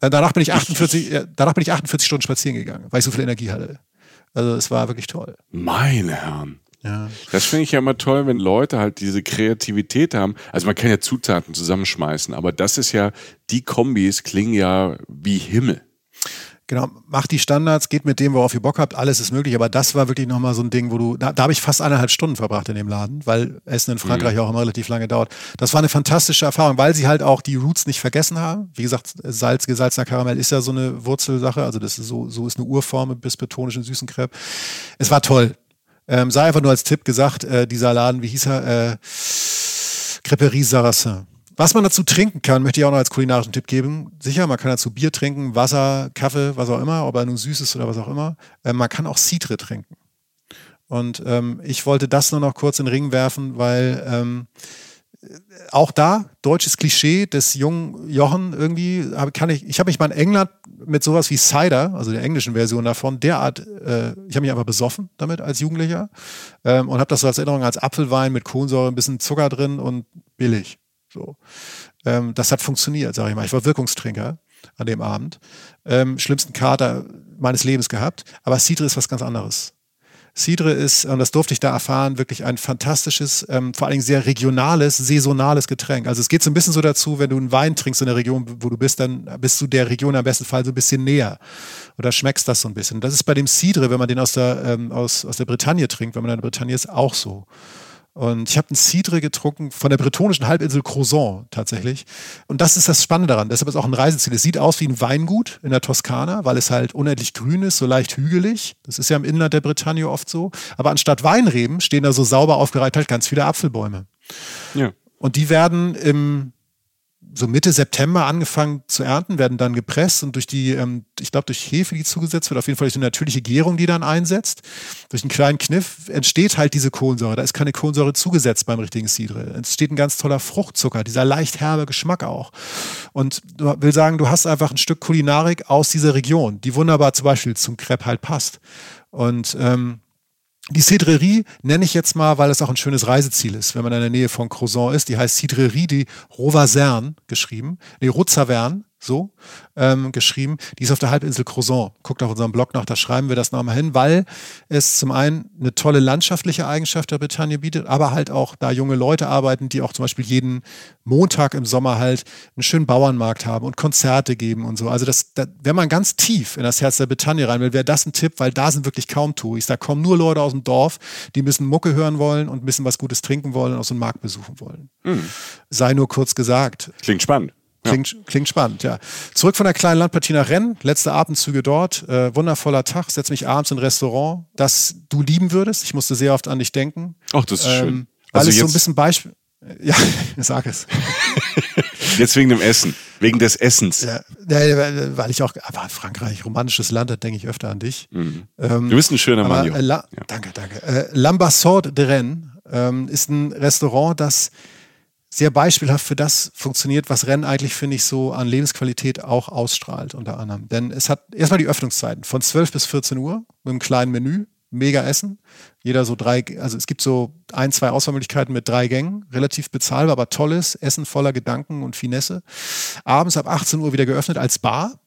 Äh, danach bin ich 48, danach bin ich 48 Stunden spazieren gegangen, weil ich so viel Energie hatte. Also es war wirklich toll. Meine Herren. Ja. Das finde ich ja immer toll, wenn Leute halt diese Kreativität haben. Also man kann ja Zutaten zusammenschmeißen, aber das ist ja, die Kombis klingen ja wie Himmel. Genau, macht die Standards, geht mit dem, worauf ihr Bock habt, alles ist möglich. Aber das war wirklich nochmal so ein Ding, wo du, da, da habe ich fast eineinhalb Stunden verbracht in dem Laden, weil Essen in Frankreich mhm. auch immer relativ lange dauert. Das war eine fantastische Erfahrung, weil sie halt auch die Roots nicht vergessen haben. Wie gesagt, Salz, gesalzener Karamell ist ja so eine Wurzelsache. Also das ist so, so ist eine Urform bis betonischen süßen Crepe. Es war toll. Ähm, sei einfach nur als Tipp gesagt, äh, dieser Laden, wie hieß er? Äh, Creperie Saracen. Was man dazu trinken kann, möchte ich auch noch als kulinarischen Tipp geben. Sicher, man kann dazu Bier trinken, Wasser, Kaffee, was auch immer, ob er nun süß ist oder was auch immer. Äh, man kann auch Citre trinken. Und ähm, ich wollte das nur noch kurz in den Ring werfen, weil ähm, auch da, deutsches Klischee des jungen Jochen irgendwie, hab, kann ich, ich habe mich mal in England mit sowas wie Cider, also der englischen Version davon, derart, äh, ich habe mich einfach besoffen damit als Jugendlicher ähm, und habe das so als Erinnerung als Apfelwein mit Kohlensäure, ein bisschen Zucker drin und billig. So. Ähm, das hat funktioniert, sage ich mal. Ich war Wirkungstrinker an dem Abend. Ähm, schlimmsten Kater meines Lebens gehabt. Aber Cidre ist was ganz anderes. Cidre ist, und das durfte ich da erfahren, wirklich ein fantastisches, ähm, vor allen Dingen sehr regionales, saisonales Getränk. Also es geht so ein bisschen so dazu, wenn du einen Wein trinkst in der Region, wo du bist, dann bist du der Region am besten Fall so ein bisschen näher. Oder schmeckst das so ein bisschen. Das ist bei dem Cidre, wenn man den aus der, ähm, aus, aus der Bretagne trinkt, wenn man in der Bretagne ist, auch so. Und ich habe einen Cidre getrunken von der bretonischen Halbinsel Crozon tatsächlich. Und das ist das Spannende daran. Deshalb ist auch ein Reiseziel. Es sieht aus wie ein Weingut in der Toskana, weil es halt unendlich grün ist, so leicht hügelig. Das ist ja im Inland der Bretagne oft so. Aber anstatt Weinreben stehen da so sauber aufgereiht halt ganz viele Apfelbäume. Ja. Und die werden im so Mitte September angefangen zu ernten, werden dann gepresst und durch die, ähm, ich glaube, durch Hefe, die zugesetzt wird, auf jeden Fall durch eine natürliche Gärung, die dann einsetzt, durch einen kleinen Kniff entsteht halt diese Kohlensäure. Da ist keine Kohlensäure zugesetzt beim richtigen Cidre. Entsteht ein ganz toller Fruchtzucker, dieser leicht herbe Geschmack auch. Und du will sagen, du hast einfach ein Stück Kulinarik aus dieser Region, die wunderbar zum Beispiel zum Crepe halt passt. Und ähm, die Cidrerie nenne ich jetzt mal, weil es auch ein schönes Reiseziel ist, wenn man in der Nähe von Crozon ist. Die heißt Cidrerie de Rovazern geschrieben. Nee, Rozavern so ähm, geschrieben. Die ist auf der Halbinsel Crozon. Guckt auf unserem Blog nach, da schreiben wir das nochmal hin, weil es zum einen eine tolle landschaftliche Eigenschaft der Bretagne bietet, aber halt auch da junge Leute arbeiten, die auch zum Beispiel jeden Montag im Sommer halt einen schönen Bauernmarkt haben und Konzerte geben und so. Also das, da, wenn man ganz tief in das Herz der Bretagne rein will, wäre das ein Tipp, weil da sind wirklich kaum Touris. Da kommen nur Leute aus dem Dorf, die müssen Mucke hören wollen und ein bisschen was Gutes trinken wollen und so einen Markt besuchen wollen. Mhm. Sei nur kurz gesagt. Klingt spannend. Klingt, ja. klingt spannend, ja. Zurück von der kleinen Landpartie nach Rennes, letzte Abendzüge dort, äh, wundervoller Tag, setze mich abends in ein Restaurant, das du lieben würdest. Ich musste sehr oft an dich denken. Ach, das ist ähm, schön. Weil also es so ein bisschen Beispiel. Ja, sag es. Jetzt wegen dem Essen, wegen des Essens. Ja, weil ich auch, aber Frankreich, romantisches Land, da denke ich öfter an dich. Mhm. Ähm, du bist ein schöner Mann. Äh, ja. Danke, danke. Äh, L'Ambassade de Rennes ähm, ist ein Restaurant, das sehr beispielhaft für das funktioniert, was Rennen eigentlich, finde ich, so an Lebensqualität auch ausstrahlt, unter anderem. Denn es hat erstmal die Öffnungszeiten von 12 bis 14 Uhr mit einem kleinen Menü, mega Essen. Jeder so drei, also es gibt so ein, zwei Auswahlmöglichkeiten mit drei Gängen, relativ bezahlbar, aber tolles Essen voller Gedanken und Finesse. Abends ab 18 Uhr wieder geöffnet als Bar,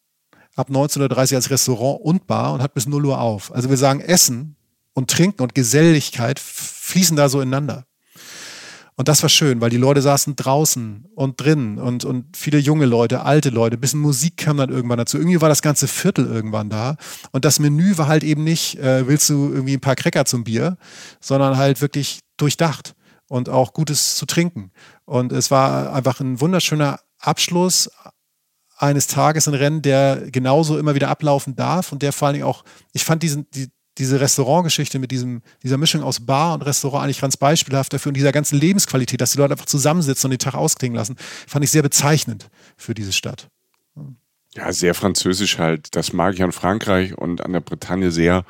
ab 19.30 Uhr als Restaurant und Bar und hat bis 0 Uhr auf. Also wir sagen, Essen und Trinken und Geselligkeit fließen da so ineinander. Und das war schön, weil die Leute saßen draußen und drinnen und, und viele junge Leute, alte Leute, bisschen Musik kam dann irgendwann dazu. Irgendwie war das ganze Viertel irgendwann da. Und das Menü war halt eben nicht, äh, willst du irgendwie ein paar Cracker zum Bier, sondern halt wirklich durchdacht und auch Gutes zu trinken. Und es war einfach ein wunderschöner Abschluss eines Tages in Rennen, der genauso immer wieder ablaufen darf und der vor allen Dingen auch, ich fand diesen, die, diese Restaurantgeschichte mit diesem, dieser Mischung aus Bar und Restaurant eigentlich ganz beispielhaft dafür und dieser ganzen Lebensqualität, dass die Leute einfach zusammensitzen und den Tag ausklingen lassen, fand ich sehr bezeichnend für diese Stadt. Ja, sehr französisch halt. Das mag ich an Frankreich und an der Bretagne sehr.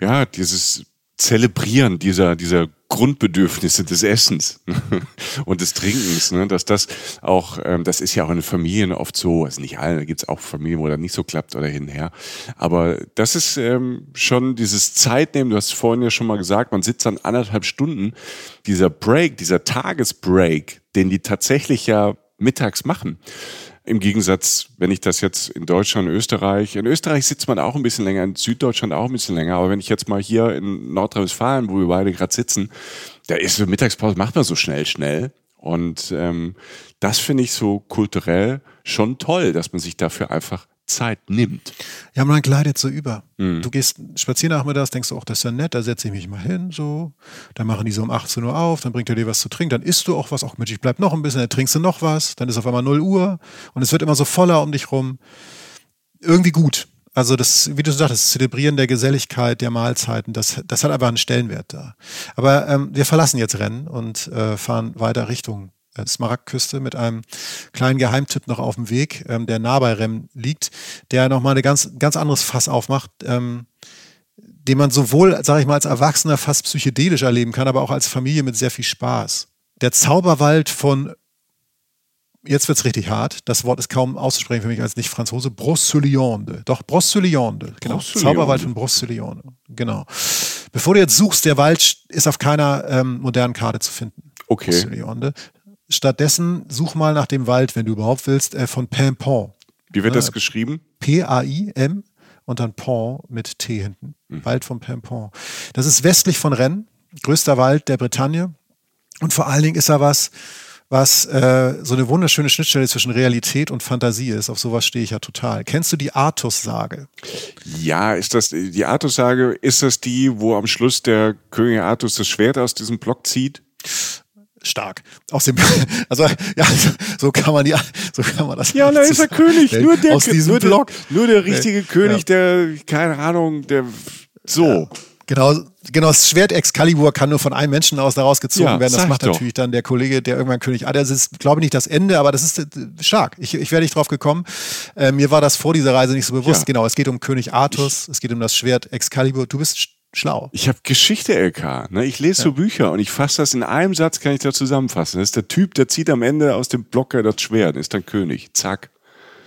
Ja, dieses Zelebrieren dieser, dieser Grundbedürfnisse des Essens und des Trinkens, ne? dass das auch, ähm, das ist ja auch in Familien oft so, also nicht alle, da gibt's auch Familien, wo das nicht so klappt oder hin und her, aber das ist ähm, schon dieses Zeitnehmen, du hast vorhin ja schon mal gesagt, man sitzt dann anderthalb Stunden, dieser Break, dieser Tagesbreak, den die tatsächlich ja mittags machen, im Gegensatz, wenn ich das jetzt in Deutschland, Österreich, in Österreich sitzt man auch ein bisschen länger, in Süddeutschland auch ein bisschen länger, aber wenn ich jetzt mal hier in Nordrhein-Westfalen, wo wir beide gerade sitzen, da ist so Mittagspause, macht man so schnell, schnell. Und ähm, das finde ich so kulturell schon toll, dass man sich dafür einfach Zeit nimmt. Ja, man gleitet so über. Mhm. Du gehst spazieren nachmittags, denkst du, auch das ist ja nett, da setze ich mich mal hin, so. Dann machen die so um 18 Uhr auf, dann bringt er dir was zu trinken, dann isst du auch was, auch Mensch, ich bleib noch ein bisschen, dann trinkst du noch was, dann ist auf einmal 0 Uhr und es wird immer so voller um dich rum. Irgendwie gut. Also das, wie du sagst, das Zelebrieren der Geselligkeit, der Mahlzeiten, das, das hat einfach einen Stellenwert da. Aber ähm, wir verlassen jetzt Rennen und äh, fahren weiter Richtung Smaragdküste mit einem kleinen Geheimtipp noch auf dem Weg, ähm, der nah bei Rem liegt, der nochmal ein ganz, ganz anderes Fass aufmacht, ähm, den man sowohl, sage ich mal, als Erwachsener fast psychedelisch erleben kann, aber auch als Familie mit sehr viel Spaß. Der Zauberwald von, jetzt wird's richtig hart, das Wort ist kaum auszusprechen für mich als Nicht-Franzose, Brosselionde. Doch, Brosselionde, genau. Zauberwald von Brosselionde, genau. Bevor du jetzt suchst, der Wald ist auf keiner ähm, modernen Karte zu finden. Okay. Brosselionde. Stattdessen such mal nach dem Wald, wenn du überhaupt willst, äh, von Pimpon. Wie wird das äh, geschrieben? P-A-I-M und dann Pont mit T hinten. Mhm. Wald von Pimpon. Das ist westlich von Rennes, größter Wald der Bretagne. Und vor allen Dingen ist er was, was äh, so eine wunderschöne Schnittstelle zwischen Realität und Fantasie ist. Auf sowas stehe ich ja total. Kennst du die Artus-Sage? Ja, ist das die Artus-Sage? Ist das die, wo am Schluss der König Artus das Schwert aus diesem Block zieht? Stark. Aus dem, also ja, so kann man ja, so kann man das. Ja, da ist der König, nur der, aus diesem nur der, Block. nur der richtige König, der, keine Ahnung, der, so. Genau, genau, das Schwert Excalibur kann nur von einem Menschen aus daraus gezogen Ja, werden. Das macht ich doch. natürlich dann der Kollege, der irgendwann König. Ah, das ist, glaube ich, nicht das Ende, aber das ist äh, stark. Ich, ich wäre nicht drauf gekommen. Äh, mir war das vor dieser Reise nicht so bewusst. Ja. Genau, es geht um König Artus, es geht um das Schwert Excalibur. Du bist schlau. Ich habe Geschichte LK. Ne? Ich lese so Bücher und ich fasse das in einem Satz, kann ich da zusammenfassen. Das ist der Typ, der zieht am Ende aus dem Blocker das Schwert, ist dann König. Zack.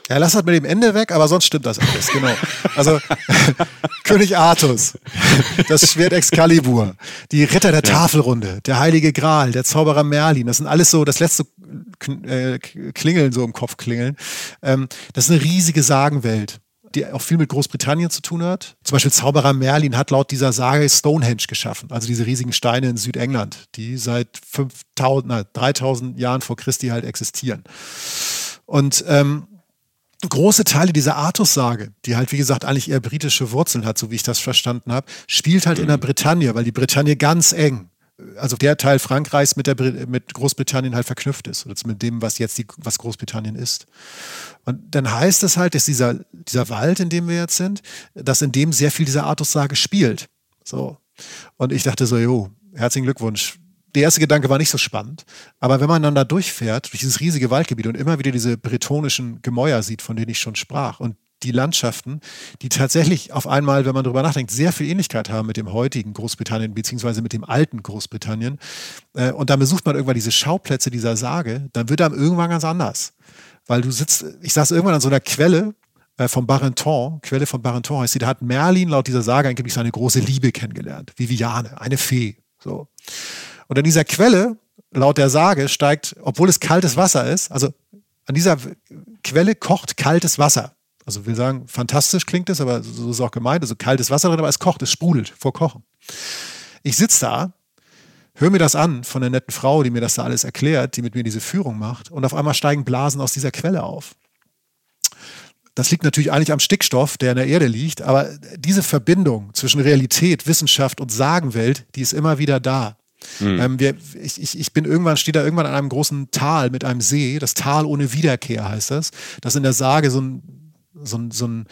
Ja, lass das mit dem Ende weg, aber sonst stimmt das alles, genau. Also König Artus, das Schwert Excalibur, die Ritter der Tafelrunde, der Heilige Gral, der Zauberer Merlin, das sind alles so, das letzte äh, Klingeln so im Kopf klingeln. Ähm, das ist eine riesige Sagenwelt die auch viel mit Großbritannien zu tun hat. Zum Beispiel Zauberer Merlin hat laut dieser Sage Stonehenge geschaffen, also diese riesigen Steine in Südengland, die seit 5000, na, 3000 Jahren vor Christi halt existieren. Und ähm, große Teile dieser Artus-Sage, die halt wie gesagt eigentlich eher britische Wurzeln hat, so wie ich das verstanden habe, spielt halt in der Bretagne, weil die Bretagne ganz eng, also der Teil Frankreichs mit, der, mit Großbritannien halt verknüpft ist, oder mit dem, was jetzt die, was Großbritannien ist. Und dann heißt es halt, dass dieser, dieser Wald, in dem wir jetzt sind, dass in dem sehr viel dieser Artus-Sage spielt. So. Und ich dachte so, jo, herzlichen Glückwunsch. Der erste Gedanke war nicht so spannend, aber wenn man dann da durchfährt, durch dieses riesige Waldgebiet und immer wieder diese bretonischen Gemäuer sieht, von denen ich schon sprach, und die Landschaften, die tatsächlich auf einmal, wenn man darüber nachdenkt, sehr viel Ähnlichkeit haben mit dem heutigen Großbritannien, beziehungsweise mit dem alten Großbritannien. Äh, Und dann besucht man irgendwann diese Schauplätze dieser Sage, dann wird einem irgendwann ganz anders. Weil du sitzt, ich saß irgendwann an so einer Quelle äh, von Barenton, Quelle von Barenton heißt sie, da hat Merlin laut dieser Sage angeblich seine große Liebe kennengelernt, Viviane, eine Fee. So. Und an dieser Quelle, laut der Sage, steigt, obwohl es kaltes Wasser ist, also an dieser Quelle kocht kaltes Wasser. Also wir sagen, fantastisch klingt es, aber so ist es auch gemeint. Also kaltes Wasser drin, aber es kocht, es sprudelt vor Kochen. Ich sitze da, höre mir das an von der netten Frau, die mir das da alles erklärt, die mit mir diese Führung macht, und auf einmal steigen Blasen aus dieser Quelle auf. Das liegt natürlich eigentlich am Stickstoff, der in der Erde liegt, aber diese Verbindung zwischen Realität, Wissenschaft und Sagenwelt, die ist immer wieder da. Ähm, wir, ich, ich, ich bin irgendwann, stehe da irgendwann an einem großen Tal mit einem See, das Tal ohne Wiederkehr heißt das, das in der Sage so ein, so ein, so ein,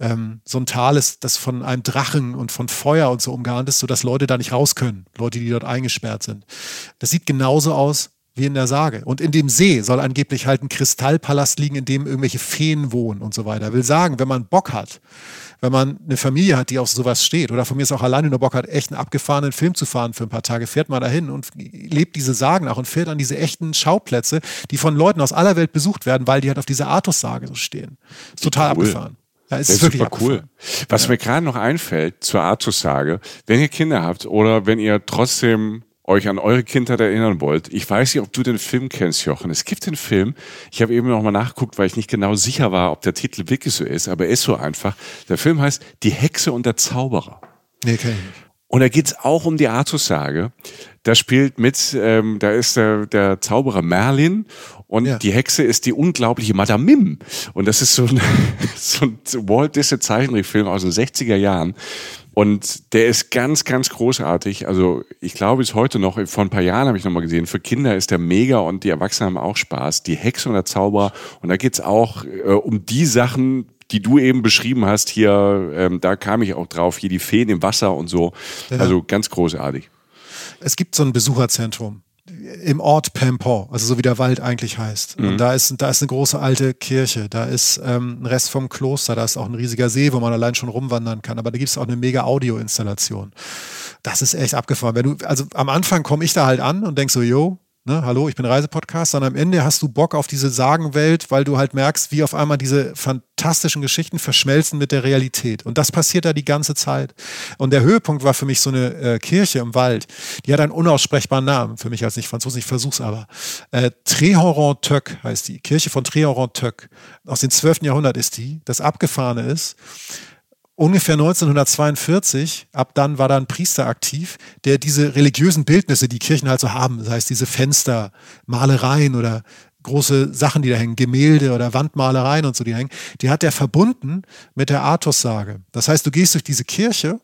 ähm, so ein Tal ist, das von einem Drachen und von Feuer und so umgarnt ist, sodass Leute da nicht raus können, Leute, die dort eingesperrt sind. Das sieht genauso aus wie in der Sage. Und in dem See soll angeblich halt ein Kristallpalast liegen, in dem irgendwelche Feen wohnen und so weiter. Will sagen, wenn man Bock hat, wenn man eine Familie hat, die auf sowas steht, oder von mir ist auch alleine nur Bock hat, echt einen abgefahrenen Film zu fahren für ein paar Tage, fährt man dahin und lebt diese Sagen nach und fährt an diese echten Schauplätze, die von Leuten aus aller Welt besucht werden, weil die halt auf dieser Artus-Sage so stehen. Ist total Cool. abgefahren. Ja, es Das ist wirklich super cool. Was mir gerade noch einfällt zur Artus-Sage, wenn ihr Kinder habt oder wenn ihr trotzdem euch an eure Kindheit erinnern wollt, ich weiß nicht, ob du den Film kennst, Jochen. Es gibt den Film, ich habe eben noch mal nachgeguckt, weil ich nicht genau sicher war, ob der Titel wirklich so ist, aber er ist so einfach. Der Film heißt Die Hexe und der Zauberer. Nee, kenn ich nicht. Und da geht's auch um die Artus-Sage. Da spielt mit, ähm, da ist der, der Zauberer Merlin und Ja. die Hexe ist die unglaubliche Madame Mim. Und das ist so ein, so ein Walt Disney Zeichentrickfilm aus den 60er Jahren. Und der ist ganz, ganz großartig. Also ich glaube bis heute noch, vor ein paar Jahren habe ich noch mal gesehen, für Kinder ist der mega und die Erwachsenen haben auch Spaß. Die Hexe und der Zauberer. Und da geht's auch äh, um die Sachen, die du eben beschrieben hast hier, ähm, da kam ich auch drauf, hier die Feen im Wasser und so. Also ganz großartig. Es gibt so ein Besucherzentrum im Ort Pempon, also so wie der Wald eigentlich heißt. Und da ist, da ist eine große alte Kirche, da ist ähm, ein Rest vom Kloster, da ist auch ein riesiger See, wo man allein schon rumwandern kann. Aber da gibt es auch eine mega Audioinstallation. Das ist echt abgefahren. Wenn du, also am Anfang komme ich da halt an und denk so, yo, ne, hallo, ich bin Reisepodcast, und am Ende hast du Bock auf diese Sagenwelt, weil du halt merkst, wie auf einmal diese fantastischen Geschichten verschmelzen mit der Realität. Und das passiert da die ganze Zeit. Und der Höhepunkt war für mich so eine äh, Kirche im Wald. Die hat einen unaussprechbaren Namen, für mich als nicht-Franzose, ich versuch's aber. Äh, Tréhoron-Töck heißt die, Kirche von Tréhoron-Töck. Aus dem 12. Jahrhundert ist die. Das Abgefahrene ist, ungefähr 1942, ab dann war da ein Priester aktiv, der diese religiösen Bildnisse, die Kirchen halt so haben, das heißt diese Fenster, Malereien oder große Sachen, die da hängen, Gemälde oder Wandmalereien und so, die hängen, die hat er verbunden mit der Artus-Sage. Das heißt, du gehst durch diese Kirche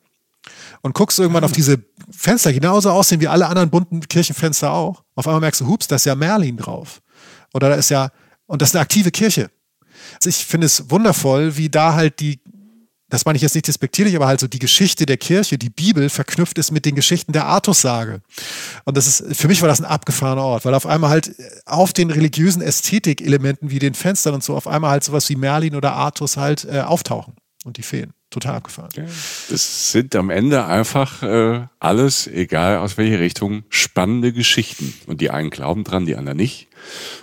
und guckst irgendwann auf diese Fenster, genauso aussehen wie alle anderen bunten Kirchenfenster auch. Auf einmal merkst du, hups, da ist ja Merlin drauf. Oder da ist ja, und das ist eine aktive Kirche. Also ich finde es wundervoll, wie da halt die das meine ich jetzt nicht despektierlich, aber halt so die Geschichte der Kirche, die Bibel verknüpft ist mit den Geschichten der Artussage. Und das ist, für mich war das ein abgefahrener Ort, weil auf einmal halt auf den religiösen Ästhetik-Elementen wie den Fenstern und so auf einmal halt sowas wie Merlin oder Artus halt äh, auftauchen und die fehlen. Total abgefahren. Das sind am Ende einfach äh, alles, egal aus welche Richtung, spannende Geschichten. Und die einen glauben dran, die anderen nicht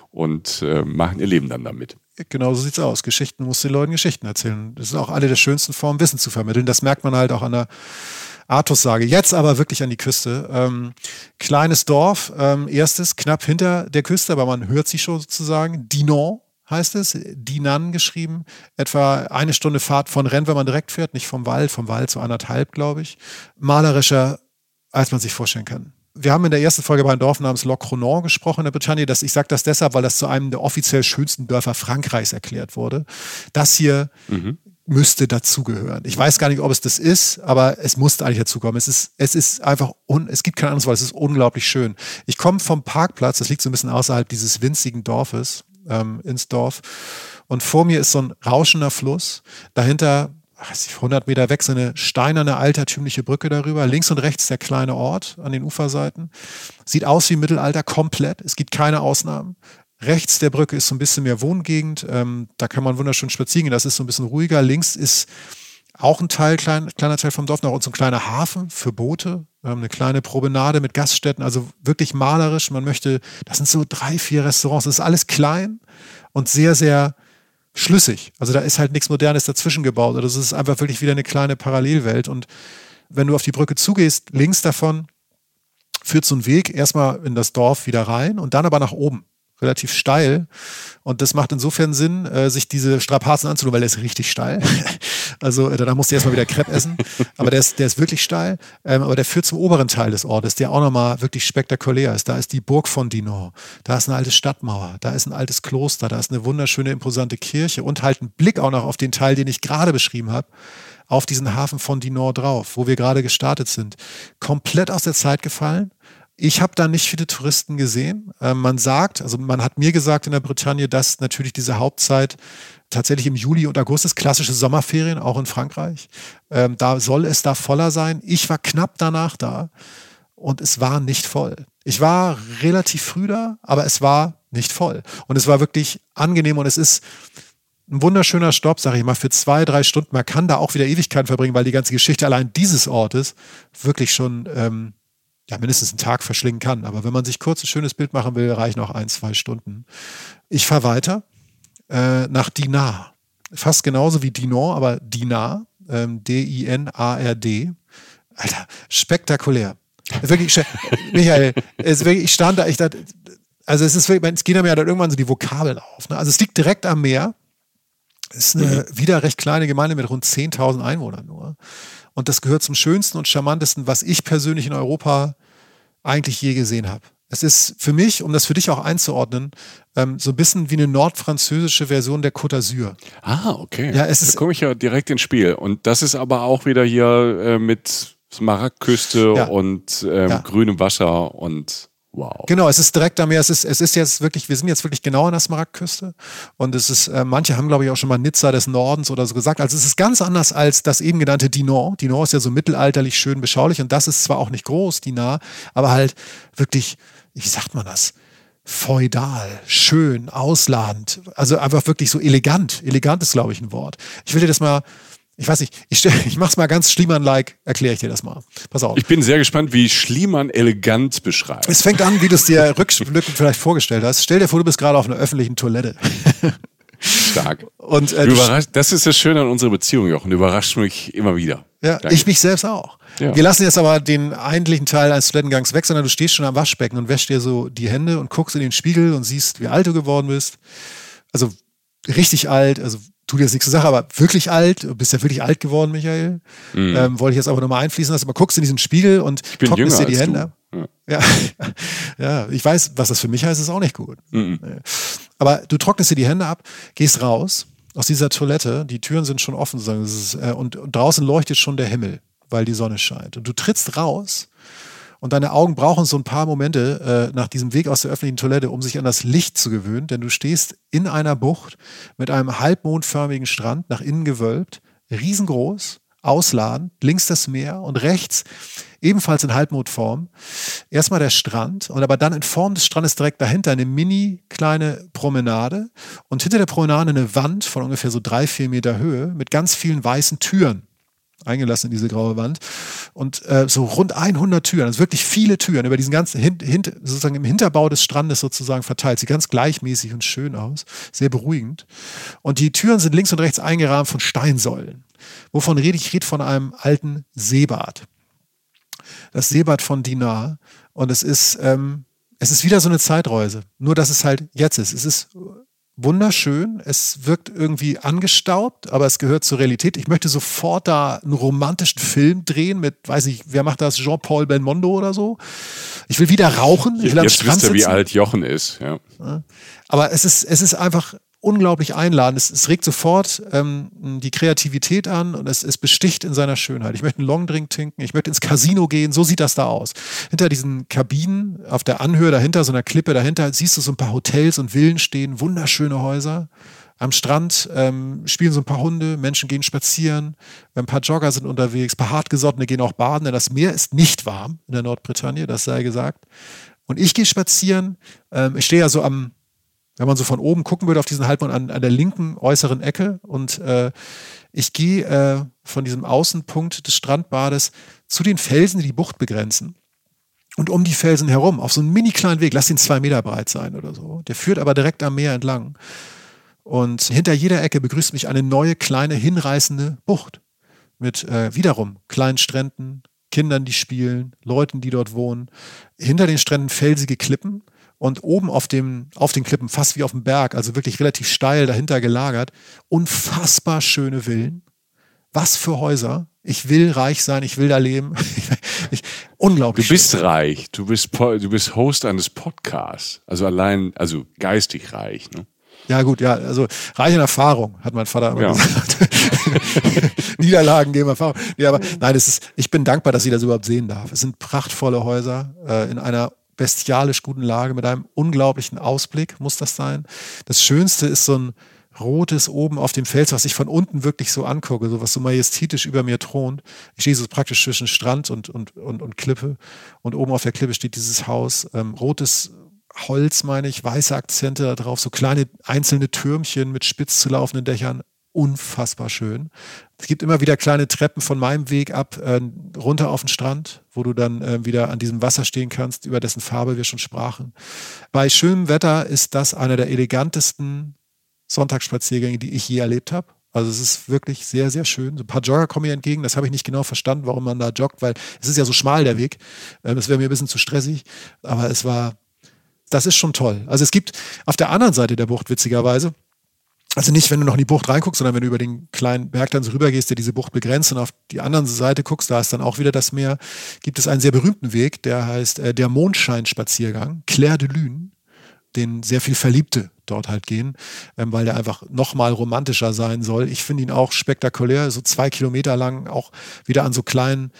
und äh, machen ihr Leben dann damit. Genau so sieht's aus. Geschichten muss den Leuten Geschichten erzählen. Das ist auch eine der schönsten Formen, Wissen zu vermitteln. Das merkt man halt auch an der Artus-Sage. Jetzt aber wirklich an die Küste. Ähm, kleines Dorf, ähm, erstes, knapp hinter der Küste, aber man hört sie schon sozusagen. Dinan heißt es, Dinan geschrieben. Etwa eine Stunde Fahrt von Rennes, wenn man direkt fährt, nicht vom Wald, vom Wald zu anderthalb, glaube ich. Malerischer, als man sich vorstellen kann wir haben in der ersten Folge bei einem Dorf namens Le Cronan gesprochen in der Bretagne. Das, ich sage das deshalb, weil das zu einem der offiziell schönsten Dörfer Frankreichs erklärt wurde. Das hier mhm. müsste dazugehören. Ich weiß gar nicht, ob es das ist, aber es musste eigentlich dazukommen. Es ist, es ist einfach, un, es gibt kein anderes Wort, es ist unglaublich schön. Ich komme vom Parkplatz, das liegt so ein bisschen außerhalb dieses winzigen Dorfes, ähm, ins Dorf. Und vor mir ist so ein rauschender Fluss. Dahinter 100 Meter weg so eine steinerne altertümliche Brücke darüber. Links und rechts der kleine Ort an den Uferseiten. Sieht aus wie Mittelalter komplett. Es gibt keine Ausnahmen. Rechts der Brücke ist so ein bisschen mehr Wohngegend. Ähm, da kann man wunderschön spazieren gehen. Das ist so ein bisschen ruhiger. Links ist auch ein Teil, klein, kleiner Teil vom Dorf noch und so ein kleiner Hafen für Boote. Ähm, eine kleine Promenade mit Gaststätten. Also wirklich malerisch. Man möchte, das sind so drei, vier Restaurants. Das ist alles klein und sehr, sehr schlüssig. Also da ist halt nichts Modernes dazwischen gebaut. Das ist einfach wirklich wieder eine kleine Parallelwelt. Und wenn du auf die Brücke zugehst, links davon führt so ein Weg erstmal in das Dorf wieder rein und dann aber nach oben relativ steil. Und das macht insofern Sinn, äh, sich diese Strapazen anzutun, weil der ist richtig steil. also äh, danach musst du erstmal wieder Crepe essen. Aber der ist, der ist wirklich steil. Ähm, aber der führt zum oberen Teil des Ortes, der auch nochmal wirklich spektakulär ist. Da ist die Burg von Dinan. Da ist eine alte Stadtmauer. Da ist ein altes Kloster. Da ist eine wunderschöne, imposante Kirche und halt ein Blick auch noch auf den Teil, den ich gerade beschrieben habe auf diesen Hafen von Dinan drauf, wo wir gerade gestartet sind. Komplett aus der Zeit gefallen ich habe da nicht viele Touristen gesehen. Ähm, man sagt, also man hat mir gesagt in der Bretagne, dass natürlich diese Hauptzeit tatsächlich im Juli und August ist, klassische Sommerferien, auch in Frankreich. Ähm, da soll es da voller sein. Ich war knapp danach da und es war nicht voll. Ich war relativ früh da, aber es war nicht voll. Und es war wirklich angenehm und es ist ein wunderschöner Stopp, sage ich mal, für zwei, drei Stunden. Man kann da auch wieder Ewigkeiten verbringen, weil die ganze Geschichte allein dieses Ortes wirklich schon ähm, ja, mindestens einen Tag verschlingen kann. Aber wenn man sich kurz ein schönes Bild machen will, reichen auch ein, zwei Stunden. Ich fahre weiter äh, nach Dinar. Fast genauso wie Dinan, aber Dinar. Ähm, D-I-N-A-R-D. Alter, spektakulär. Wirklich, Michael, es wirklich, ich stand da, ich dachte, also es ist wirklich, es gehen mir ja dann irgendwann so die Vokabeln auf. Ne? Also es liegt direkt am Meer. Es ist eine mhm. wieder recht kleine Gemeinde mit rund 10.000 Einwohnern nur. Und das gehört zum schönsten und charmantesten, was ich persönlich in Europa eigentlich je gesehen habe. Es ist für mich, um das für dich auch einzuordnen, ähm, so ein bisschen wie eine nordfranzösische Version der Côte d'Azur. Ah, okay. Ja, es ist, da komme ich ja direkt ins Spiel. Und das ist aber auch wieder hier äh, mit Smaragdküste ja. und ähm, ja. grünem Wasser und Wow. Genau, es ist direkt am Meer. Es ist, es ist jetzt wirklich, wir sind jetzt wirklich genau an der Smaragdküste. Und es ist, äh, manche haben, glaube ich, auch schon mal Nizza des Nordens oder so gesagt. Also es ist ganz anders als das eben genannte Dinan. Dinan ist ja so mittelalterlich schön beschaulich und das ist zwar auch nicht groß, Dinar, aber halt wirklich, wie sagt man das? feudal, schön, ausladend, also einfach wirklich so elegant. Elegant ist, glaube ich, ein Wort. Ich will dir das mal ich weiß nicht, ich, ich mach's mal ganz Schliemann-like, erkläre ich dir das mal. Pass auf. Ich bin sehr gespannt, wie Schliemann elegant beschreibt. Es fängt an, wie du es dir rückblickend vielleicht vorgestellt hast. Stell dir vor, du bist gerade auf einer öffentlichen Toilette. Stark. Und, äh, das ist das Schöne an unserer Beziehung, Jochen. Du überraschst mich immer wieder. Ja, Danke. ich mich selbst auch. Ja. Wir lassen jetzt aber den eigentlichen Teil eines Toilettengangs weg, sondern du stehst schon am Waschbecken und wäschst dir so die Hände und guckst in den Spiegel und siehst, wie alt du geworden bist. Also richtig alt, also tut jetzt nichts zur Sache, aber wirklich alt, du bist ja wirklich alt geworden, Michael. Mhm. Ähm, wollte ich jetzt aber nochmal einfließen lassen. Aber guckst in diesen Spiegel und trocknest dir die Hände ab. Ja. ja. ich weiß, was das für mich heißt, ist auch nicht gut. Mhm. Aber du trocknest dir die Hände ab, gehst raus aus dieser Toilette, die Türen sind schon offen, sozusagen, ist, äh, und, und draußen leuchtet schon der Himmel weil die Sonne scheint. Und du trittst raus und deine Augen brauchen so ein paar Momente äh, nach diesem Weg aus der öffentlichen Toilette, um sich an das Licht zu gewöhnen, denn du stehst in einer Bucht mit einem halbmondförmigen Strand, nach innen gewölbt, riesengroß, ausladend, links das Meer und rechts ebenfalls in Halbmondform. Erstmal der Strand und aber dann in Form des Strandes direkt dahinter eine mini kleine Promenade und hinter der Promenade eine Wand von ungefähr so drei, vier Meter Höhe mit ganz vielen weißen Türen eingelassen in diese graue Wand. Und äh, so rund 100 Türen, also wirklich viele Türen über diesen ganzen, hint, hint, sozusagen im Hinterbau des Strandes sozusagen verteilt. Sieht ganz gleichmäßig und schön aus, sehr beruhigend. Und die Türen sind links und rechts eingerahmt von Steinsäulen. Wovon rede ich? Ich rede von einem alten Seebad. Das Seebad von Dinar. Und es ist, ähm, es ist wieder so eine Zeitreuse. Nur, dass es halt jetzt ist. Es ist wunderschön. Es wirkt irgendwie angestaubt, aber es gehört zur Realität. Ich möchte sofort da einen romantischen Film drehen mit, weiß ich, wer macht das? Jean-Paul Belmondo oder so. Ich will wieder rauchen. Ich will Jetzt wisst ihr, wie alt Jochen ist. Ja. Aber es ist, es ist einfach unglaublich einladend. Es, es regt sofort ähm, die Kreativität an und es, es besticht in seiner Schönheit. Ich möchte einen Longdrink trinken, ich möchte ins Casino gehen, so sieht das da aus. Hinter diesen Kabinen, auf der Anhöhe dahinter, so einer Klippe dahinter, siehst du so ein paar Hotels und Villen stehen, wunderschöne Häuser. Am Strand ähm, spielen so ein paar Hunde, Menschen gehen spazieren, ein paar Jogger sind unterwegs, ein paar Hartgesottene gehen auch baden, denn das Meer ist nicht warm in der Nordbritannien, das sei gesagt. Und ich gehe spazieren, ähm, ich stehe ja so am, wenn man so von oben gucken würde auf diesen Halbmond an, an der linken äußeren Ecke und äh, ich gehe äh, von diesem Außenpunkt des Strandbades zu den Felsen, die die Bucht begrenzen. Und um die Felsen herum, auf so einen mini kleinen Weg, lass ihn zwei Meter breit sein oder so. Der führt aber direkt am Meer entlang. Und hinter jeder Ecke begrüßt mich eine neue, kleine, hinreißende Bucht. Mit äh, wiederum kleinen Stränden, Kindern, die spielen, Leuten, die dort wohnen. Hinter den Stränden felsige Klippen und oben auf, dem, auf den Klippen, fast wie auf dem Berg, also wirklich relativ steil dahinter gelagert, unfassbar schöne Villen. Was für Häuser. Ich will reich sein, ich will da leben. ich, unglaublich. Du bist schön. reich, du bist, du bist Host eines Podcasts. Also allein, also geistig reich. Ne? Ja, gut, ja, also reich in Erfahrung, hat mein Vater immer ja. gesagt. Niederlagen geben Erfahrung. Nee, aber nein, es ist, ich bin dankbar, dass ich das überhaupt sehen darf. Es sind prachtvolle Häuser äh, in einer bestialisch guten Lage mit einem unglaublichen Ausblick, muss das sein. Das Schönste ist so ein rotes oben auf dem Fels, was ich von unten wirklich so angucke, so was so majestätisch über mir thront. Ich stehe so praktisch zwischen Strand und, und, und, und Klippe und oben auf der Klippe steht dieses Haus, ähm, rotes Holz, meine ich, weiße Akzente da drauf, so kleine einzelne Türmchen mit spitz zu laufenden Dächern, unfassbar schön. Es gibt immer wieder kleine Treppen von meinem Weg ab, äh, runter auf den Strand, wo du dann äh, wieder an diesem Wasser stehen kannst, über dessen Farbe wir schon sprachen. Bei schönem Wetter ist das einer der elegantesten Sonntagsspaziergänge, die ich je erlebt habe. Also es ist wirklich sehr, sehr schön. So ein paar Jogger kommen mir entgegen. Das habe ich nicht genau verstanden, warum man da joggt, weil es ist ja so schmal der Weg. Ähm, es wäre mir ein bisschen zu stressig. Aber es war, das ist schon toll. Also es gibt auf der anderen Seite der Bucht, witzigerweise, also nicht, wenn du noch in die Bucht reinguckst, sondern wenn du über den kleinen Berg dann so rübergehst, der diese Bucht begrenzt und auf die andere Seite guckst, da ist dann auch wieder das Meer, gibt es einen sehr berühmten Weg, der heißt äh, der Mondscheinspaziergang, Claire de Lune, den sehr viel Verliebte dort halt gehen, ähm, weil der einfach noch mal romantischer sein soll. Ich finde ihn auch spektakulär, so zwei Kilometer lang, auch wieder an so kleinen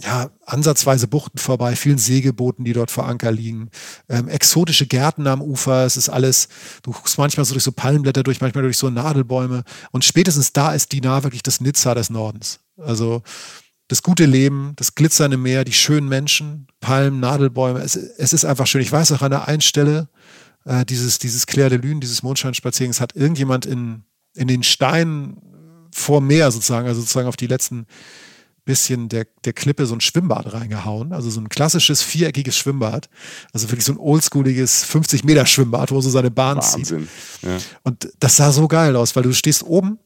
ja, ansatzweise Buchten vorbei, vielen Segelbooten, die dort vor Anker liegen, ähm, exotische Gärten am Ufer, es ist alles, du guckst manchmal so durch so Palmenblätter durch, manchmal durch so Nadelbäume und spätestens da ist Dinar wirklich das Nizza des Nordens. Also das gute Leben, das glitzernde Meer, die schönen Menschen, Palmen, Nadelbäume, es, es ist einfach schön. Ich weiß auch an der einen Stelle, äh, dieses, dieses Clair de Lune, dieses Mondscheinspazierens, hat irgendjemand in, in den Steinen vor Meer sozusagen, also sozusagen auf die letzten bisschen der, der Klippe so ein Schwimmbad reingehauen. Also so ein klassisches viereckiges Schwimmbad. Also wirklich so ein oldschooliges 50 Meter Schwimmbad, wo so seine Bahn Wahnsinn. zieht. Ja. Und das sah so geil aus, weil du stehst oben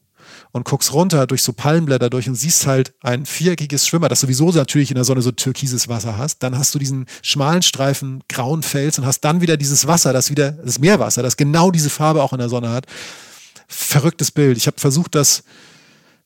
und guckst runter durch so Palmblätter durch und siehst halt ein viereckiges Schwimmbad, das sowieso natürlich in der Sonne so türkises Wasser hast. Dann hast du diesen schmalen Streifen grauen Fels und hast dann wieder dieses Wasser, das wieder, das Meerwasser, das genau diese Farbe auch in der Sonne hat. Verrücktes Bild. Ich habe versucht, das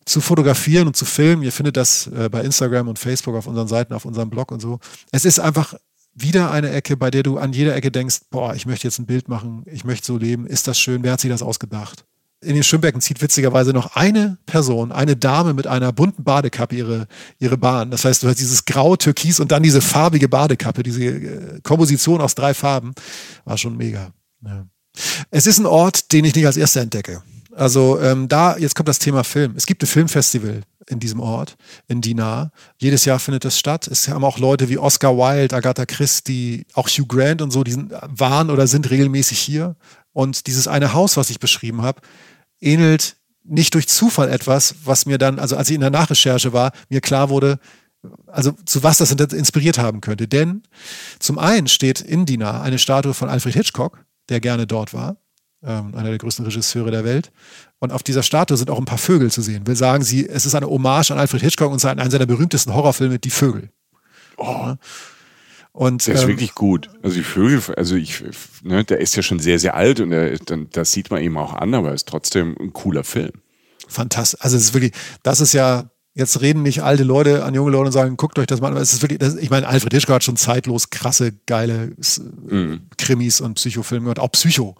zu fotografieren und zu filmen. Ihr findet das äh, bei Instagram und Facebook auf unseren Seiten, auf unserem Blog und so. Es ist einfach wieder eine Ecke, bei der du an jeder Ecke denkst, boah, ich möchte jetzt ein Bild machen, ich möchte so leben, ist das schön, wer hat sich das ausgedacht? in den Schwimmbecken zieht witzigerweise noch eine Person, eine Dame mit einer bunten Badekappe ihre, ihre Bahn. Das heißt, du hast dieses grau, türkis und dann diese farbige Badekappe, diese äh, Komposition aus drei Farben. War schon mega. Ja. Es ist ein Ort, den ich nicht als erster entdecke. Also ähm, da, jetzt kommt das Thema Film. Es gibt ein Filmfestival in diesem Ort, in Dinar. Jedes Jahr findet das statt. Es haben auch Leute wie Oscar Wilde, Agatha Christie, auch Hugh Grant und so, die sind, waren oder sind regelmäßig hier. Und dieses eine Haus, was ich beschrieben habe, ähnelt nicht durch Zufall etwas, was mir dann, also als ich in der Nachrecherche war, mir klar wurde, also zu was das inspiriert haben könnte. Denn zum einen steht in Dinar eine Statue von Alfred Hitchcock, der gerne dort war ähm, einer der größten Regisseure der Welt. Und auf dieser Statue sind auch ein paar Vögel zu sehen. Will sagen, sie, es ist eine Hommage an Alfred Hitchcock und einen seiner berühmtesten Horrorfilme, Die Vögel. Oh. Und, der ist ähm, wirklich gut. Also die Vögel, also ich, ne, der ist ja schon sehr, sehr alt und der, dann, das sieht man ihm auch an, aber er ist trotzdem ein cooler Film. Fantastisch. Also es ist wirklich, das ist ja Jetzt reden nicht alte Leute an junge Leute und sagen, guckt euch das mal an. Es ist wirklich, das, ich meine, Alfred Hitchcock hat schon zeitlos krasse, geile mhm. Krimis und Psychofilme und auch Psycho.